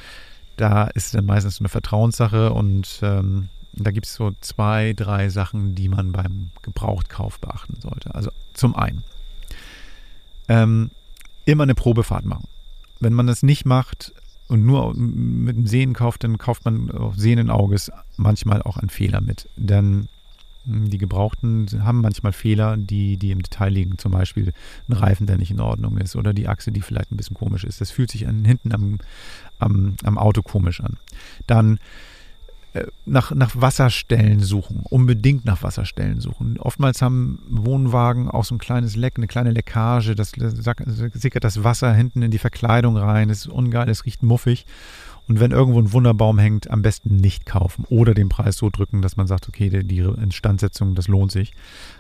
Da ist dann meistens so eine Vertrauenssache und ähm, da gibt es so zwei, drei Sachen, die man beim Gebrauchtkauf beachten sollte. Also zum einen, ähm, immer eine Probefahrt machen. Wenn man das nicht macht und nur mit dem Sehen kauft, dann kauft man auf sehenden Auges manchmal auch einen Fehler mit. Denn hm, die Gebrauchten haben manchmal Fehler, die, die im Detail liegen. Zum Beispiel ein Reifen, der nicht in Ordnung ist oder die Achse, die vielleicht ein bisschen komisch ist. Das fühlt sich an, hinten am, am, am Auto komisch an. Dann nach, nach Wasserstellen suchen, unbedingt nach Wasserstellen suchen. Oftmals haben Wohnwagen auch so ein kleines Leck, eine kleine Leckage, das sickert das Wasser hinten in die Verkleidung rein, das ist ungeil, es riecht muffig. Und wenn irgendwo ein Wunderbaum hängt, am besten nicht kaufen oder den Preis so drücken, dass man sagt, okay, die, Instandsetzung, das lohnt sich.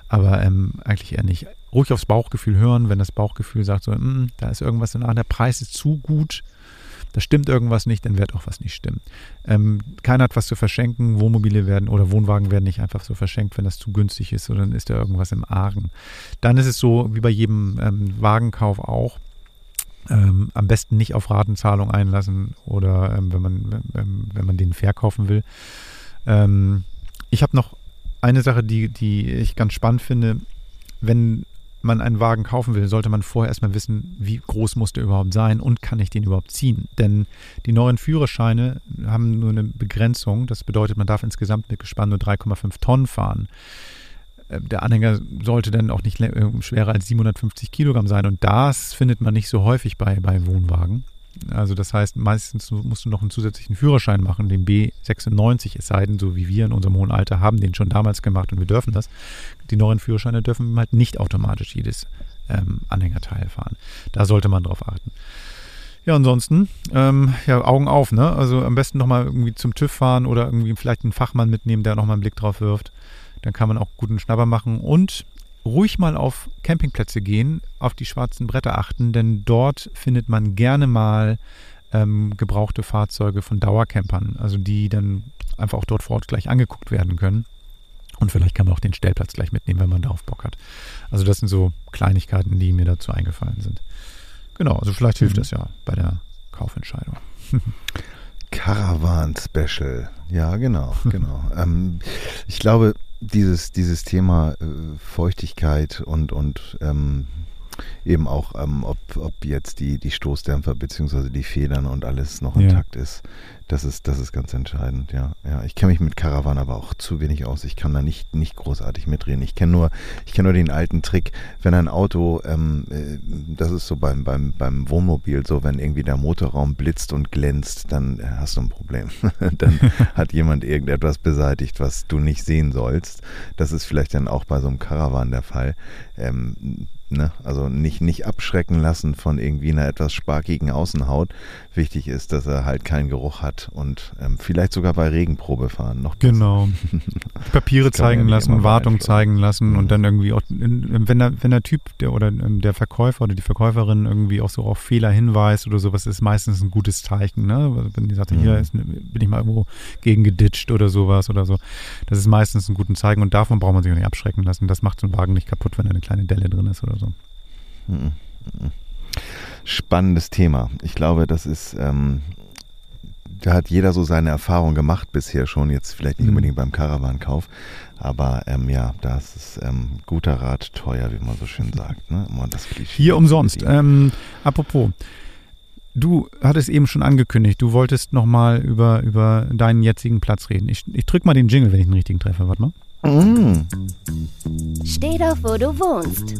Aber ähm, eigentlich eher nicht. Ruhig aufs Bauchgefühl hören, wenn das Bauchgefühl sagt, so, mm, da ist irgendwas in der Preis ist zu gut, da stimmt irgendwas nicht, dann wird auch was nicht stimmen. Ähm, keiner hat was zu verschenken, Wohnmobile werden oder Wohnwagen werden nicht einfach so verschenkt, wenn das zu günstig ist, sondern ist da irgendwas im Argen. Dann ist es so, wie bei jedem ähm, Wagenkauf auch, ähm, am besten nicht auf Ratenzahlung einlassen oder ähm, wenn, man, ähm, wenn man den verkaufen will. Ähm, ich habe noch eine Sache, die, die ich ganz spannend finde. Wenn man einen Wagen kaufen will, sollte man vorher erstmal wissen, wie groß muss der überhaupt sein und kann ich den überhaupt ziehen. Denn die neuen Führerscheine haben nur eine Begrenzung. Das bedeutet, man darf insgesamt mit Gespann nur 3,5 Tonnen fahren. Äh, der Anhänger sollte dann auch nicht äh, schwerer als 750 Kilogramm sein. Und das findet man nicht so häufig bei, bei Wohnwagen. Also das heißt, meistens musst du noch einen zusätzlichen Führerschein machen, den B96, es sei denn, so wie wir in unserem hohen Alter haben den schon damals gemacht und wir dürfen das. Die neuen Führerscheine dürfen halt nicht automatisch jedes ähm, Anhängerteil fahren. Da sollte man drauf achten. Ja, ansonsten, ähm, ja, Augen auf, ne? Also am besten nochmal irgendwie zum TÜV fahren oder irgendwie vielleicht einen Fachmann mitnehmen, der nochmal einen Blick drauf wirft. Dann kann man auch guten Schnapper machen. Und ruhig mal auf Campingplätze gehen, auf die schwarzen Bretter achten, denn dort findet man gerne mal ähm, gebrauchte Fahrzeuge von Dauercampern, also die dann einfach auch dort vor Ort gleich angeguckt werden können. Und vielleicht kann man auch den Stellplatz gleich mitnehmen, wenn man darauf Bock hat. Also das sind so Kleinigkeiten, die mir dazu eingefallen sind. Genau, also vielleicht hilft mhm. das ja bei der Kaufentscheidung. Caravan Special. Ja, genau, [laughs] genau. ähm, ich glaube, dieses, dieses Thema äh, Feuchtigkeit und, und ähm, eben auch, ähm, ob, ob jetzt die, die Stoßdämpfer bzw. die Federn und alles noch intakt ja. ist, das ist, das ist ganz entscheidend, ja. ja ich kenne mich mit Caravan aber auch zu wenig aus. Ich kann da nicht, nicht großartig mitreden. Ich kenne nur, ich nur den alten Trick, wenn ein Auto, ähm, äh, das ist so beim, beim, beim Wohnmobil so, wenn irgendwie der Motorraum blitzt und glänzt, dann hast du ein Problem. [laughs] dann [laughs] hat jemand irgendetwas beseitigt, was du nicht sehen sollst. Das ist vielleicht dann auch bei so einem Caravan der Fall. Ähm, Ne? Also nicht, nicht abschrecken lassen von irgendwie einer etwas sparkigen Außenhaut. Wichtig ist, dass er halt keinen Geruch hat und ähm, vielleicht sogar bei Regenprobe fahren noch besser. Genau. [laughs] Papiere zeigen lassen, Wartung zeigen lassen mhm. und dann irgendwie auch, wenn der, wenn der Typ der oder ähm, der Verkäufer oder die Verkäuferin irgendwie auch so auf Fehler hinweist oder sowas, ist meistens ein gutes Zeichen. Ne? Also wenn die sagt, mhm. hier ist, bin ich mal irgendwo gegen geditscht oder sowas oder so. Das ist meistens ein gutes Zeichen und davon braucht man sich auch nicht abschrecken lassen. Das macht so einen Wagen nicht kaputt, wenn da eine kleine Delle drin ist oder so so. Spannendes Thema. Ich glaube, das ist, ähm, da hat jeder so seine Erfahrung gemacht bisher schon, jetzt vielleicht nicht mhm. unbedingt beim Caravan-Kauf, aber ähm, ja, das ist ähm, guter Rat teuer, wie man so schön sagt. Ne? Hier umsonst. Ähm, apropos, du hattest eben schon angekündigt, du wolltest nochmal über, über deinen jetzigen Platz reden. Ich, ich drück mal den Jingle, wenn ich den richtigen treffe. Warte mal. Mm. Steh doch, wo du wohnst.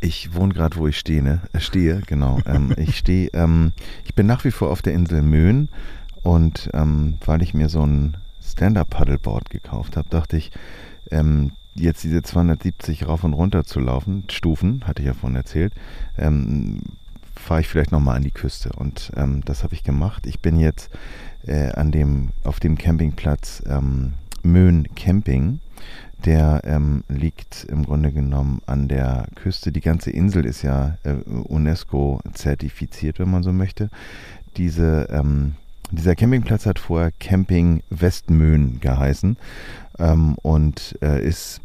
Ich wohne gerade, wo ich stehe, ne? Äh, stehe, genau. [laughs] ähm, ich stehe, ähm, ich bin nach wie vor auf der Insel Möhn und ähm, weil ich mir so ein Stand-Up-Paddleboard gekauft habe, dachte ich, ähm, jetzt diese 270 rauf und runter zu laufen, Stufen, hatte ich ja vorhin erzählt, ähm, fahre ich vielleicht nochmal an die Küste. Und ähm, das habe ich gemacht. Ich bin jetzt äh, an dem, auf dem Campingplatz ähm, Möhn Camping. Der ähm, liegt im Grunde genommen an der Küste. Die ganze Insel ist ja äh, UNESCO zertifiziert, wenn man so möchte. Diese, ähm, dieser Campingplatz hat vorher Camping Westmöhn geheißen ähm, und äh, ist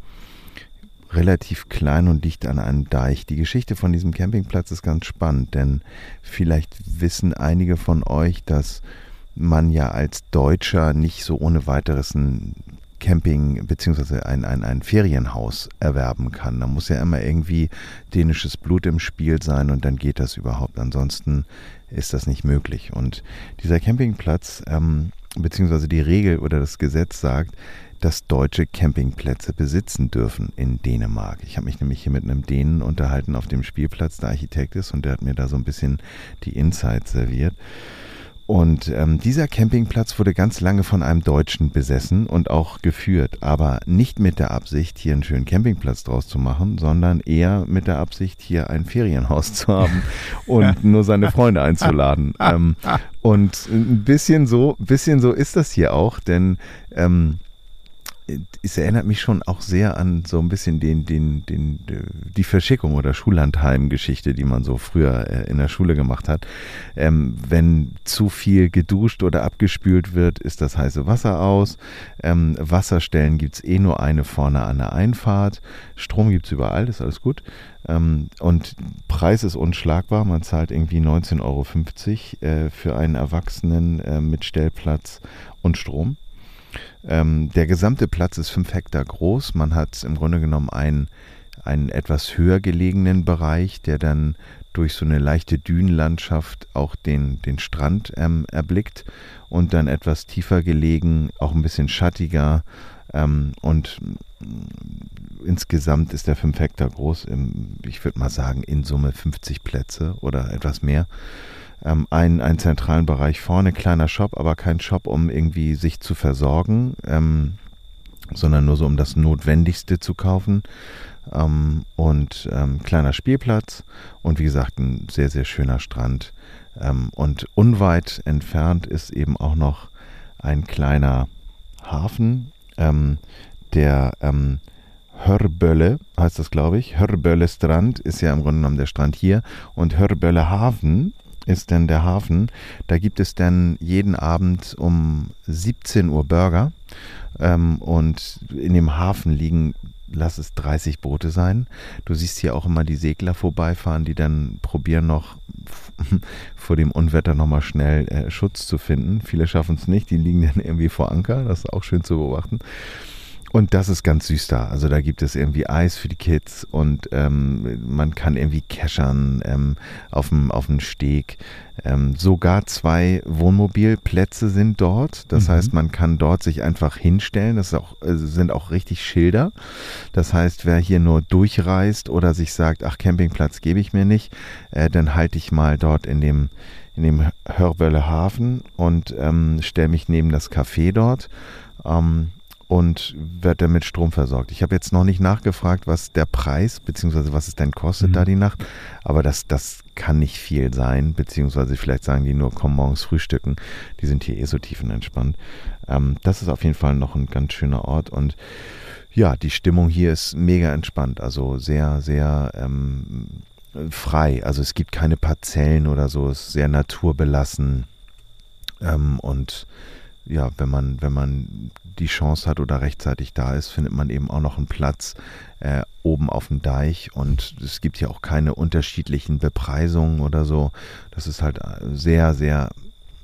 relativ klein und dicht an einem Deich. Die Geschichte von diesem Campingplatz ist ganz spannend, denn vielleicht wissen einige von euch, dass man ja als Deutscher nicht so ohne weiteres ein Camping bzw. Ein, ein, ein Ferienhaus erwerben kann. Da muss ja immer irgendwie dänisches Blut im Spiel sein und dann geht das überhaupt. Ansonsten ist das nicht möglich. Und dieser Campingplatz ähm, bzw. die Regel oder das Gesetz sagt, dass Deutsche Campingplätze besitzen dürfen in Dänemark. Ich habe mich nämlich hier mit einem Dänen unterhalten auf dem Spielplatz, der Architekt ist, und der hat mir da so ein bisschen die Insights serviert. Und ähm, dieser Campingplatz wurde ganz lange von einem Deutschen besessen und auch geführt, aber nicht mit der Absicht, hier einen schönen Campingplatz draus zu machen, sondern eher mit der Absicht, hier ein Ferienhaus zu haben und [laughs] nur seine Freunde einzuladen. [laughs] ähm, und ein bisschen so, bisschen so ist das hier auch, denn ähm, es erinnert mich schon auch sehr an so ein bisschen den, den, den, die Verschickung oder Schullandheim-Geschichte, die man so früher äh, in der Schule gemacht hat. Ähm, wenn zu viel geduscht oder abgespült wird, ist das heiße Wasser aus. Ähm, Wasserstellen gibt es eh nur eine vorne an der Einfahrt. Strom gibt es überall, ist alles gut. Ähm, und Preis ist unschlagbar. Man zahlt irgendwie 19,50 Euro äh, für einen Erwachsenen äh, mit Stellplatz und Strom. Ähm, der gesamte Platz ist fünf Hektar groß. Man hat im Grunde genommen einen, einen etwas höher gelegenen Bereich, der dann durch so eine leichte Dünenlandschaft auch den, den Strand ähm, erblickt und dann etwas tiefer gelegen, auch ein bisschen schattiger ähm, und insgesamt ist der 5 Hektar groß. ich würde mal sagen, in Summe 50 Plätze oder etwas mehr ähm, einen, einen zentralen Bereich vorne, kleiner Shop, aber kein Shop, um irgendwie sich zu versorgen, ähm, sondern nur so um das Notwendigste zu kaufen. Ähm, und ähm, kleiner Spielplatz und wie gesagt ein sehr, sehr schöner Strand. Ähm, und unweit entfernt ist eben auch noch ein kleiner Hafen, ähm, der Hörbölle heißt das, glaube ich. Hörbölle Strand ist ja im Grunde genommen der Strand hier. Und Hörbölle Hafen ist denn der Hafen. Da gibt es dann jeden Abend um 17 Uhr Burger. Ähm, und in dem Hafen liegen, lass es 30 Boote sein. Du siehst hier auch immer die Segler vorbeifahren, die dann probieren noch [laughs] vor dem Unwetter nochmal schnell äh, Schutz zu finden. Viele schaffen es nicht, die liegen dann irgendwie vor Anker. Das ist auch schön zu beobachten. Und das ist ganz süß da. Also da gibt es irgendwie Eis für die Kids und ähm, man kann irgendwie keschern ähm, auf dem auf dem Steg. Ähm, sogar zwei Wohnmobilplätze sind dort. Das mhm. heißt, man kann dort sich einfach hinstellen. Das auch, äh, sind auch richtig Schilder. Das heißt, wer hier nur durchreist oder sich sagt, ach, Campingplatz gebe ich mir nicht, äh, dann halte ich mal dort in dem in dem Hörbölle Hafen und ähm, stelle mich neben das Café dort. Ähm, und wird dann mit Strom versorgt. Ich habe jetzt noch nicht nachgefragt, was der Preis, beziehungsweise was es denn kostet mhm. da die Nacht, aber das, das kann nicht viel sein, beziehungsweise vielleicht sagen die nur, komm morgens frühstücken, die sind hier eh so tiefenentspannt. Ähm, das ist auf jeden Fall noch ein ganz schöner Ort und ja, die Stimmung hier ist mega entspannt, also sehr, sehr ähm, frei. Also es gibt keine Parzellen oder so, es ist sehr naturbelassen ähm, und ja, wenn man, wenn man die Chance hat oder rechtzeitig da ist, findet man eben auch noch einen Platz äh, oben auf dem Deich und es gibt ja auch keine unterschiedlichen Bepreisungen oder so. Das ist halt äh, sehr, sehr,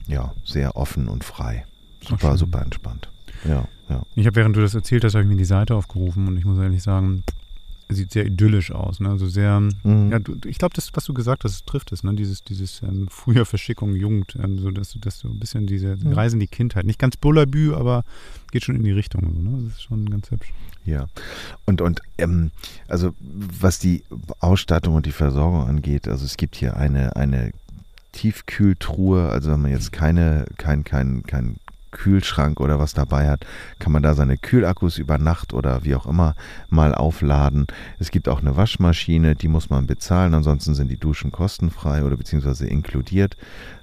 ja, sehr offen und frei. Super, super entspannt. Ja, ja. Ich habe, während du das erzählt hast, habe ich mir die Seite aufgerufen und ich muss ehrlich sagen, sieht sehr idyllisch aus. Ne? Also sehr, mhm. ja, du, ich glaube, das, was du gesagt hast, trifft es. Ne? Dieses, dieses ähm, früher Verschickung, Jugend, ähm, so dass, dass du ein bisschen diese mhm. Reisen die Kindheit. Nicht ganz Bullabü, aber geht schon in die Richtung. So, ne? Das ist schon ganz hübsch. Ja. Und, und ähm, also was die Ausstattung und die Versorgung angeht, also es gibt hier eine, eine Tiefkühltruhe, also wenn man jetzt keine, kein, kein, kein Kühlschrank oder was dabei hat, kann man da seine Kühlakkus über Nacht oder wie auch immer mal aufladen. Es gibt auch eine Waschmaschine, die muss man bezahlen, ansonsten sind die Duschen kostenfrei oder beziehungsweise inkludiert.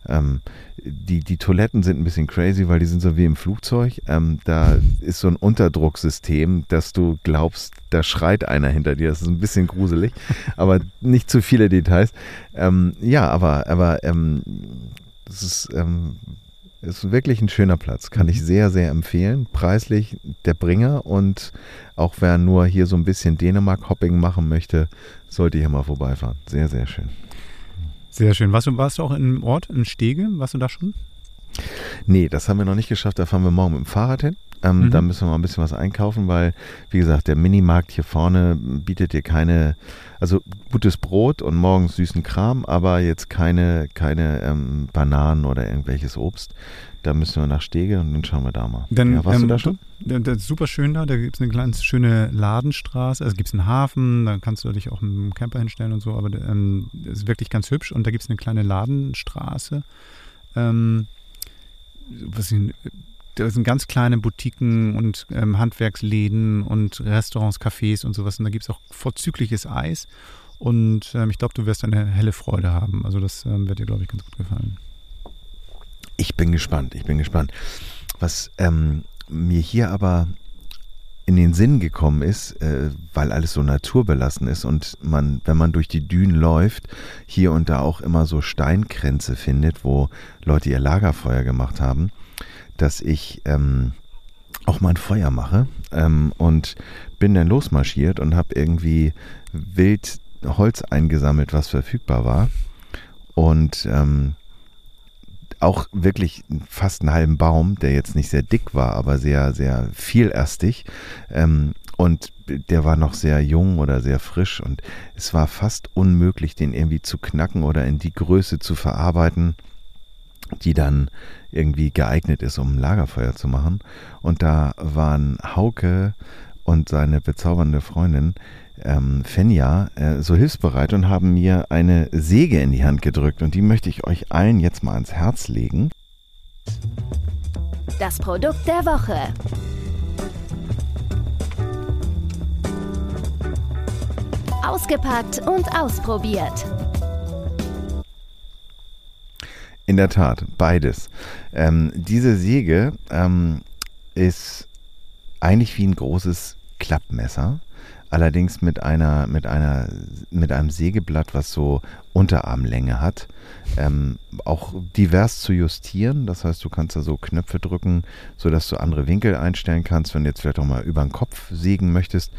Ähm, die, die Toiletten sind ein bisschen crazy, weil die sind so wie im Flugzeug. Ähm, da ist so ein Unterdrucksystem, dass du glaubst, da schreit einer hinter dir. Das ist ein bisschen gruselig, [laughs] aber nicht zu viele Details. Ähm, ja, aber, aber ähm, das ist, ähm, ist wirklich ein schöner Platz. Kann ich mhm. sehr, sehr empfehlen. Preislich der Bringer und auch wer nur hier so ein bisschen Dänemark-Hopping machen möchte, sollte hier mal vorbeifahren. Sehr, sehr schön. Sehr schön. Warst du, warst du auch im Ort, in Stege? Warst du da schon? Nee, das haben wir noch nicht geschafft. Da fahren wir morgen mit dem Fahrrad hin. Ähm, mhm. Da müssen wir mal ein bisschen was einkaufen, weil, wie gesagt, der Minimarkt hier vorne bietet dir keine, also gutes Brot und morgens süßen Kram, aber jetzt keine, keine ähm, Bananen oder irgendwelches Obst. Da müssen wir nach Stege und dann schauen wir da mal. Dann, ja, warst ähm, du da schon? Das ist super schön da. Da gibt es eine ganz schöne Ladenstraße. Also gibt es einen Hafen, da kannst du dich auch mit dem Camper hinstellen und so. Aber ähm, das ist wirklich ganz hübsch. Und da gibt es eine kleine Ladenstraße. Ähm, was ich, da sind ganz kleine Boutiquen und ähm, Handwerksläden und Restaurants, Cafés und sowas. Und da gibt es auch vorzügliches Eis. Und ähm, ich glaube, du wirst eine helle Freude haben. Also das ähm, wird dir, glaube ich, ganz gut gefallen. Ich bin gespannt, ich bin gespannt. Was ähm, mir hier aber in den Sinn gekommen ist, äh, weil alles so naturbelassen ist und man, wenn man durch die Dünen läuft, hier und da auch immer so Steinkränze findet, wo Leute ihr Lagerfeuer gemacht haben, dass ich ähm, auch mal ein Feuer mache ähm, und bin dann losmarschiert und habe irgendwie wild Holz eingesammelt, was verfügbar war und ähm, auch wirklich fast einen halben Baum, der jetzt nicht sehr dick war, aber sehr, sehr vielärstig. Ähm, und der war noch sehr jung oder sehr frisch und es war fast unmöglich, den irgendwie zu knacken oder in die Größe zu verarbeiten, die dann irgendwie geeignet ist, um ein Lagerfeuer zu machen. Und da waren Hauke und seine bezaubernde Freundin ähm, Fenja äh, so hilfsbereit und haben mir eine Säge in die Hand gedrückt und die möchte ich euch allen jetzt mal ans Herz legen. Das Produkt der Woche. Ausgepackt und ausprobiert. In der Tat, beides. Ähm, diese Säge ähm, ist eigentlich wie ein großes Klappmesser allerdings mit einer, mit einer, mit einem Sägeblatt, was so Unterarmlänge hat. Ähm, auch divers zu justieren. Das heißt, du kannst da so Knöpfe drücken, sodass du andere Winkel einstellen kannst, wenn du jetzt vielleicht auch mal über den Kopf sägen möchtest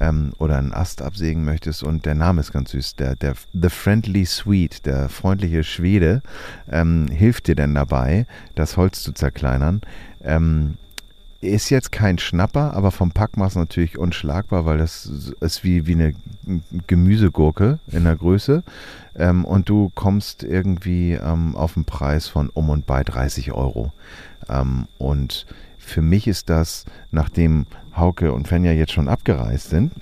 ähm, oder einen Ast absägen möchtest. Und der Name ist ganz süß. Der, der The Friendly Sweet, der freundliche Schwede, ähm, hilft dir denn dabei, das Holz zu zerkleinern. Ähm, ist jetzt kein Schnapper, aber vom Packmaß natürlich unschlagbar, weil das ist wie, wie eine Gemüsegurke in der Größe. Ähm, und du kommst irgendwie ähm, auf einen Preis von um und bei 30 Euro. Ähm, und für mich ist das, nachdem Hauke und Fenja jetzt schon abgereist sind,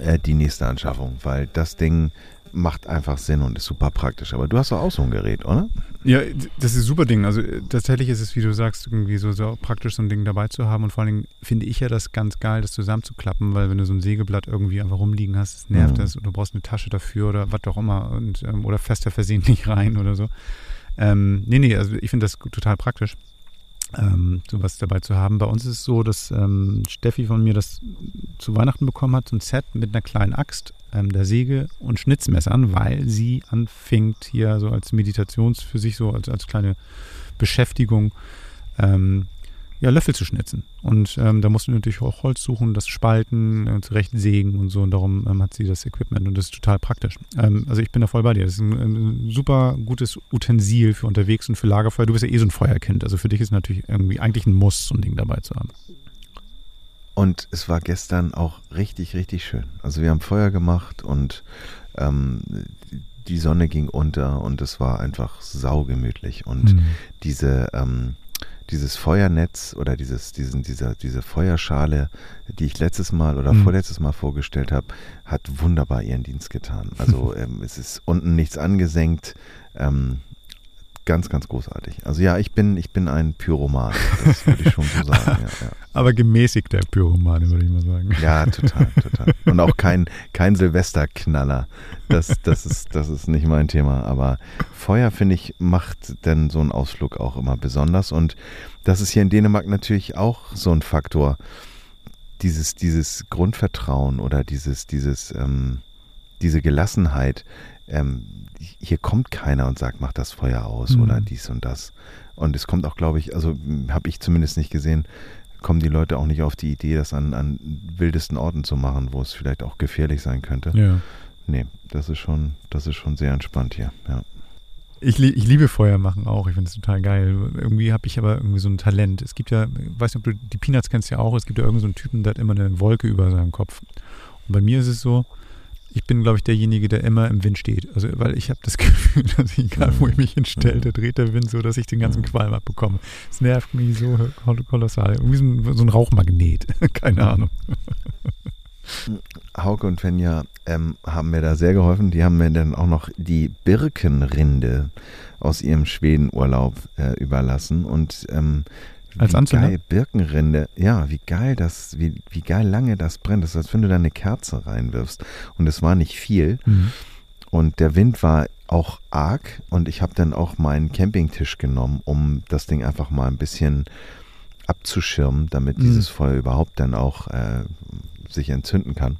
äh, die nächste Anschaffung, weil das Ding macht einfach Sinn und ist super praktisch. Aber du hast doch auch so ein Gerät, oder? Ja, das ist ein super Ding. Also äh, tatsächlich ist es, wie du sagst, irgendwie so, so praktisch so ein Ding dabei zu haben. Und vor allen Dingen finde ich ja das ganz geil, das zusammenzuklappen, weil wenn du so ein Sägeblatt irgendwie einfach rumliegen hast, das nervt mhm. das und du brauchst eine Tasche dafür oder was auch immer und, ähm, oder fester versehentlich [laughs] rein oder so. Ähm, nee, nee, also ich finde das total praktisch ähm, sowas dabei zu haben. Bei uns ist es so, dass ähm, Steffi von mir das zu Weihnachten bekommen hat, so ein Set mit einer kleinen Axt, ähm, der Säge und Schnitzmessern, weil sie anfängt hier so als Meditations für sich so als, als kleine Beschäftigung ähm, ja, Löffel zu schnitzen. Und ähm, da musst du natürlich auch Holz suchen, das spalten, äh, zurechtsägen und so. Und darum ähm, hat sie das Equipment und das ist total praktisch. Ähm, also ich bin da voll bei dir. Das ist ein, ein, super gutes Utensil für unterwegs und für Lagerfeuer. Du bist ja eh so ein Feuerkind. Also für dich ist natürlich irgendwie eigentlich ein Muss, so ein Ding dabei zu haben. Und es war gestern auch richtig, richtig schön. Also wir haben Feuer gemacht und ähm, die Sonne ging unter und es war einfach saugemütlich. Und mhm. diese ähm, dieses Feuernetz oder dieses, diesen, dieser, diese Feuerschale, die ich letztes Mal oder mhm. vorletztes Mal vorgestellt habe, hat wunderbar ihren Dienst getan. Also [laughs] ähm, es ist unten nichts angesenkt, ähm, ganz, ganz großartig. Also ja, ich bin, ich bin ein Pyroman, das würde ich schon so sagen. Ja, ja. [laughs] Aber gemäßigter Pyroman, würde ich mal sagen. Ja, total, total. Und auch kein, kein Silvesterknaller. Das, das, ist, das ist nicht mein Thema. Aber Feuer, finde ich, macht denn so einen Ausflug auch immer besonders. Und das ist hier in Dänemark natürlich auch so ein Faktor. Dieses, dieses Grundvertrauen oder dieses, dieses, ähm, diese Gelassenheit. Ähm, hier kommt keiner und sagt, mach das Feuer aus mhm. oder dies und das. Und es kommt auch, glaube ich, also habe ich zumindest nicht gesehen, kommen die Leute auch nicht auf die Idee, das an, an wildesten Orten zu machen, wo es vielleicht auch gefährlich sein könnte. Ja. Nee, das ist schon, das ist schon sehr entspannt hier, ja. Ich, ich liebe Feuer machen auch. Ich finde es total geil. Irgendwie habe ich aber irgendwie so ein Talent. Es gibt ja, ich weiß nicht, ob du die Peanuts kennst ja auch, es gibt ja irgendeinen so Typen, der hat immer eine Wolke über seinem Kopf. Und bei mir ist es so, ich bin, glaube ich, derjenige, der immer im Wind steht. Also, weil ich habe das [laughs] Gefühl, dass egal, wo ich mich hinstelle, da dreht der Wind so, dass ich den ganzen Qualm abbekomme. Es nervt mich so kolossal. Irgendwie so ein, so ein Rauchmagnet. [laughs] Keine Ahnung. Hauke und Fenja ähm, haben mir da sehr geholfen. Die haben mir dann auch noch die Birkenrinde aus ihrem Schwedenurlaub äh, überlassen. Und ähm, als wie Anzünder? geil, Birkenrinde, ja, wie geil das, wie, wie geil lange das brennt. Das ist, als wenn du da eine Kerze reinwirfst. Und es war nicht viel. Mhm. Und der Wind war auch arg. Und ich habe dann auch meinen Campingtisch genommen, um das Ding einfach mal ein bisschen abzuschirmen, damit Mhm. dieses Feuer überhaupt dann auch äh, sich entzünden kann.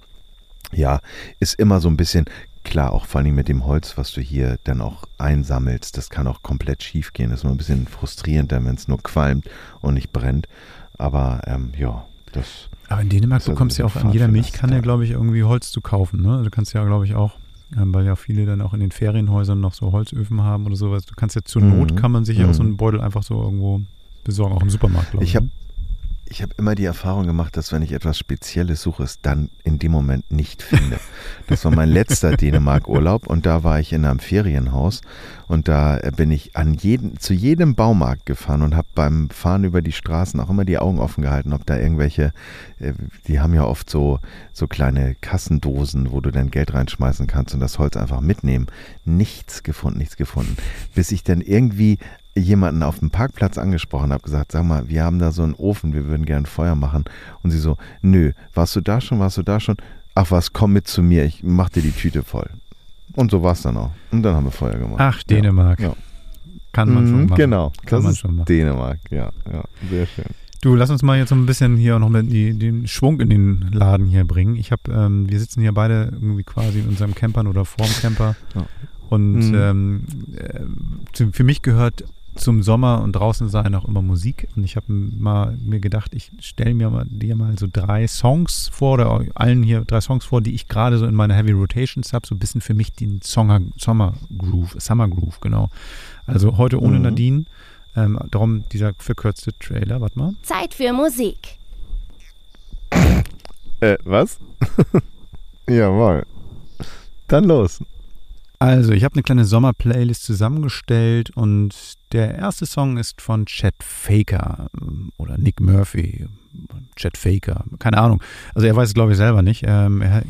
Ja, ist immer so ein bisschen, klar, auch vor allem mit dem Holz, was du hier dann auch einsammelst, das kann auch komplett schief gehen. Das ist immer ein bisschen frustrierend, wenn es nur qualmt und nicht brennt. Aber ähm, ja, das. Aber in Dänemark also bekommst du ja auch an jeder Milchkanne, glaube ich, irgendwie Holz zu kaufen. Ne? Du kannst ja, glaube ich, auch, ähm, weil ja viele dann auch in den Ferienhäusern noch so Holzöfen haben oder sowas. Du kannst ja zur Mhm. Not, kann man sich ja auch so Mhm. einen Beutel einfach so irgendwo besorgen, auch im Supermarkt, glaube ich. Ich habe ne? Ich hab immer die Erfahrung gemacht, dass wenn ich etwas Spezielles suche, es dann in dem Moment nicht finde. Das war mein letzter [laughs] Dänemark-Urlaub und da war ich in einem Ferienhaus und da äh, bin ich an jeden, zu jedem Baumarkt gefahren und habe beim Fahren über die Straßen auch immer die Augen offen gehalten, ob da irgendwelche, äh, die haben ja oft so, so kleine Kassendosen, wo du dann Geld reinschmeißen kannst und das Holz einfach mitnehmen. Nichts gefunden, nichts gefunden. Bis ich dann irgendwie jemanden auf dem Parkplatz angesprochen habe, gesagt, sag mal, wir haben da so einen Ofen, wir würden gerne Feuer machen. Und sie so, nö, warst du da schon, warst du da schon? Ach was, komm mit zu mir, ich mach dir die Tüte voll. Und so war es dann auch. Und dann haben wir Feuer gemacht. Ach, Dänemark. Ja. Kann man schon Mhm, machen. Genau, Kann das man schon machen. Dänemark, ja, ja, sehr schön. Du, lass uns mal jetzt so ein bisschen hier noch mit die, den Schwung in den Laden hier bringen. Ich habe, ähm, wir sitzen hier beide irgendwie quasi in unserem Campern oder vorm Camper. Ja. Und Mhm. ähm, äh, für mich gehört zum Sommer und draußen sein auch immer Musik. Und ich habe mal mir gedacht, ich stelle mir mal, dir mal so drei Songs vor oder allen hier drei Songs vor, die ich gerade so in meiner Heavy Rotations habe, so ein bisschen für mich den Sommer, Sommer Groove, Summer Groove, genau. Also heute ohne Mhm. Nadine. Ähm, darum dieser verkürzte Trailer, warte mal. Zeit für Musik. Äh, was? [laughs] Jawohl. Dann los. Also, ich habe eine kleine Sommer-Playlist zusammengestellt und der erste Song ist von Chet Faker ähm, oder Nick Murphy. Chet Faker, keine Ahnung. Also, er weiß es, glaube ich, selber nicht. Ähm, er,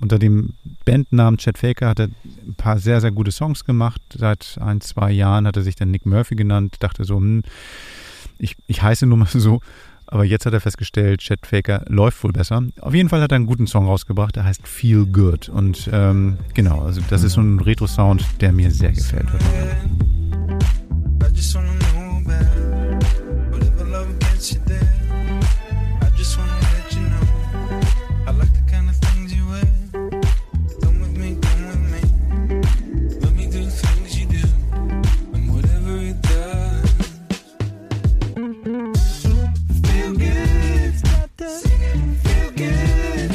unter dem Bandnamen Chet Faker hat er ein paar sehr, sehr gute Songs gemacht. Seit ein, zwei Jahren hat er sich dann Nick Murphy genannt. Dachte so, hm, ich, ich heiße nur mal so. Aber jetzt hat er festgestellt, Chet Faker läuft wohl besser. Auf jeden Fall hat er einen guten Song rausgebracht, der heißt Feel Good. Und ähm, genau, also das ist so ein Retro-Sound, der mir sehr gefällt. I just wanna know about whatever love gets you there. I just wanna let you know I like the kind of things you wear. Come with me, come with me. Let me do things you do, and whatever it does. Feel good, feel good,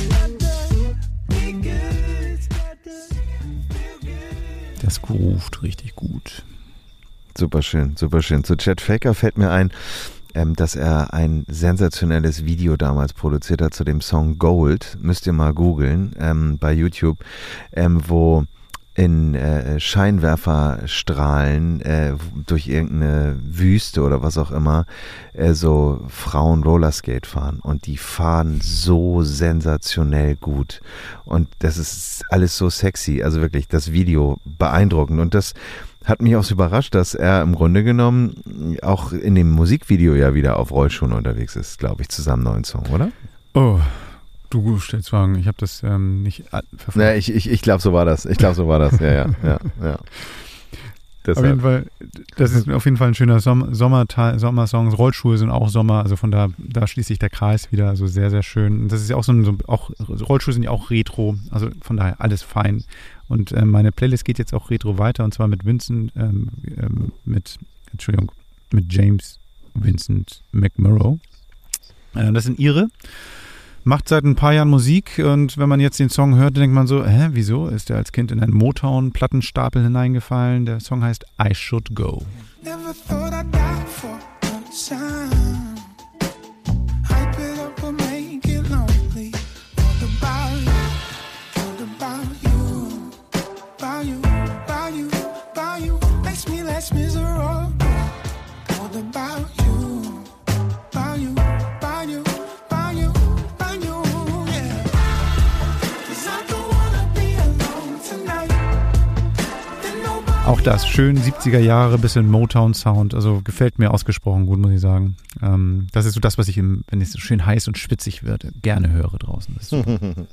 feel good. Das groovt richtig gut. Super schön, super schön. Zu Chet Faker fällt mir ein, ähm, dass er ein sensationelles Video damals produziert hat zu dem Song Gold. Müsst ihr mal googeln ähm, bei YouTube, ähm, wo in äh, Scheinwerferstrahlen äh, durch irgendeine Wüste oder was auch immer äh, so Frauen Rollerskate fahren. Und die fahren so sensationell gut. Und das ist alles so sexy, also wirklich das Video beeindruckend. Und das hat mich auch so überrascht, dass er im Grunde genommen auch in dem Musikvideo ja wieder auf Rollschuhen unterwegs ist, glaube ich, zusammen neuen Song, oder? Oh, du stellst Fragen. Ich habe das ähm, nicht verfolgt. Ja, ich, ich, ich glaube, so war das. Ich glaube, so war das. Ja, ja, ja, ja. Auf jeden. Fall, das ist auf jeden Fall ein schöner Som Sommerteil, Sommersong. Rollschuhe sind auch Sommer, also von da, da schließt sich der Kreis wieder, also sehr, sehr schön. Das ist ja auch so ein, so, auch, Rollschuhe sind ja auch Retro, also von daher alles fein. Und äh, meine Playlist geht jetzt auch Retro weiter und zwar mit Vincent, ähm, ähm, mit, Entschuldigung, mit James Vincent McMurrow. Äh, das sind ihre. Macht seit ein paar Jahren Musik und wenn man jetzt den Song hört, denkt man so, hä, wieso? Ist er als Kind in einen Motown-Plattenstapel hineingefallen? Der Song heißt I Should Go. Never about you? About you? Makes me less miserable. What about you? Das, schön 70er Jahre, bisschen Motown-Sound, also gefällt mir ausgesprochen gut, muss ich sagen. Ähm, das ist so das, was ich, im, wenn es so schön heiß und schwitzig wird, gerne höre draußen. [laughs]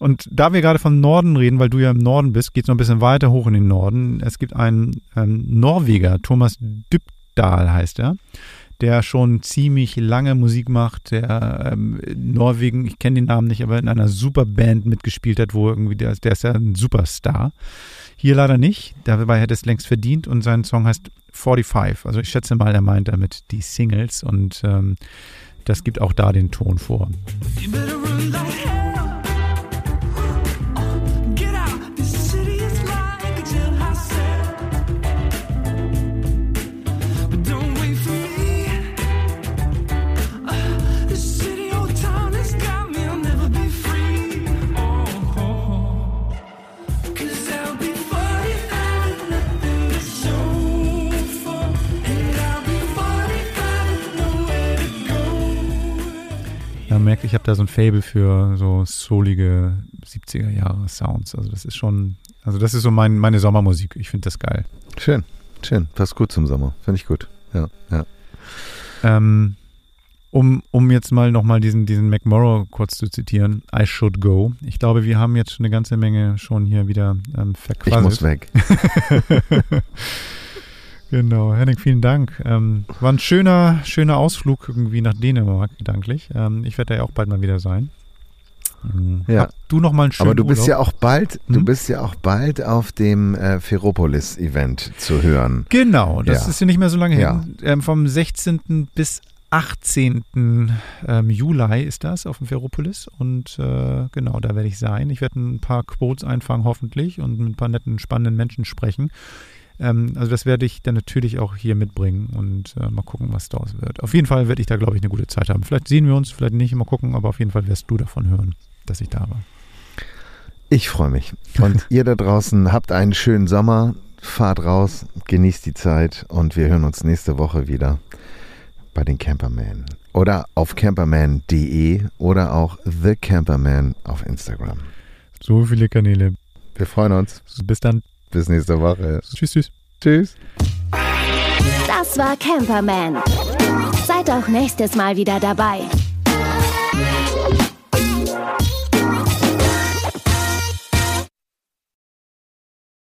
Und da wir gerade vom Norden reden, weil du ja im Norden bist, geht es noch ein bisschen weiter hoch in den Norden. Es gibt einen ähm, Norweger, Thomas Dybdahl heißt er, der schon ziemlich lange Musik macht, der ähm, in Norwegen, ich kenne den Namen nicht, aber in einer super Band mitgespielt hat, wo irgendwie, der, der ist ja ein Superstar. Hier leider nicht, dabei hätte es längst verdient und sein Song heißt 45. Also ich schätze mal, er meint damit die Singles und ähm, das gibt auch da den Ton vor. Go. Man merkt, ich habe da so ein Fable für so soulige 70er Jahre Sounds. Also das ist schon, also das ist so mein, meine Sommermusik. Ich finde das geil. Schön, schön. Passt gut zum Sommer. Finde ich gut. Ja, ja. Ähm, um, um jetzt mal nochmal diesen, diesen McMorrow kurz zu zitieren, I should go. Ich glaube, wir haben jetzt eine ganze Menge schon hier wieder ähm, Ich verquasselt. muss weg. [laughs] Genau, Henning, vielen Dank. Ähm, war ein schöner, schöner Ausflug irgendwie nach Dänemark, gedanklich. Ähm, ich werde da ja auch bald mal wieder sein. Ähm, Ja. Hab du noch mal einen schönen Aber du bist Urlaub? ja auch bald, du Hm? bist ja auch bald auf dem äh, Ferropolis-Event zu hören. Genau, das Ja. ist ja nicht mehr so lange Ja. hin. Ähm, vom 16. bis 18. Ähm, Juli ist das auf dem Ferropolis und äh, genau, da werde ich sein. Ich werde ein paar Quotes einfangen hoffentlich und mit ein paar netten, spannenden Menschen sprechen. Ähm, also das werde ich dann natürlich auch hier mitbringen und äh, mal gucken, was daraus wird. Auf jeden Fall werde ich da, glaube ich, eine gute Zeit haben. Vielleicht sehen wir uns, vielleicht nicht, mal gucken, aber auf jeden Fall wirst du davon hören, dass ich da war. Ich freue mich. Und [laughs] ihr da draußen habt einen schönen Sommer, fahrt raus, genießt die Zeit und wir hören uns nächste Woche wieder bei den Camperman. Oder auf camperman.de oder auch The Camperman auf Instagram. So viele Kanäle. Wir freuen uns. Bis dann. Bis nächste Woche. Tschüss, tschüss. Tschüss. Das war Camperman. Seid auch nächstes Mal wieder dabei.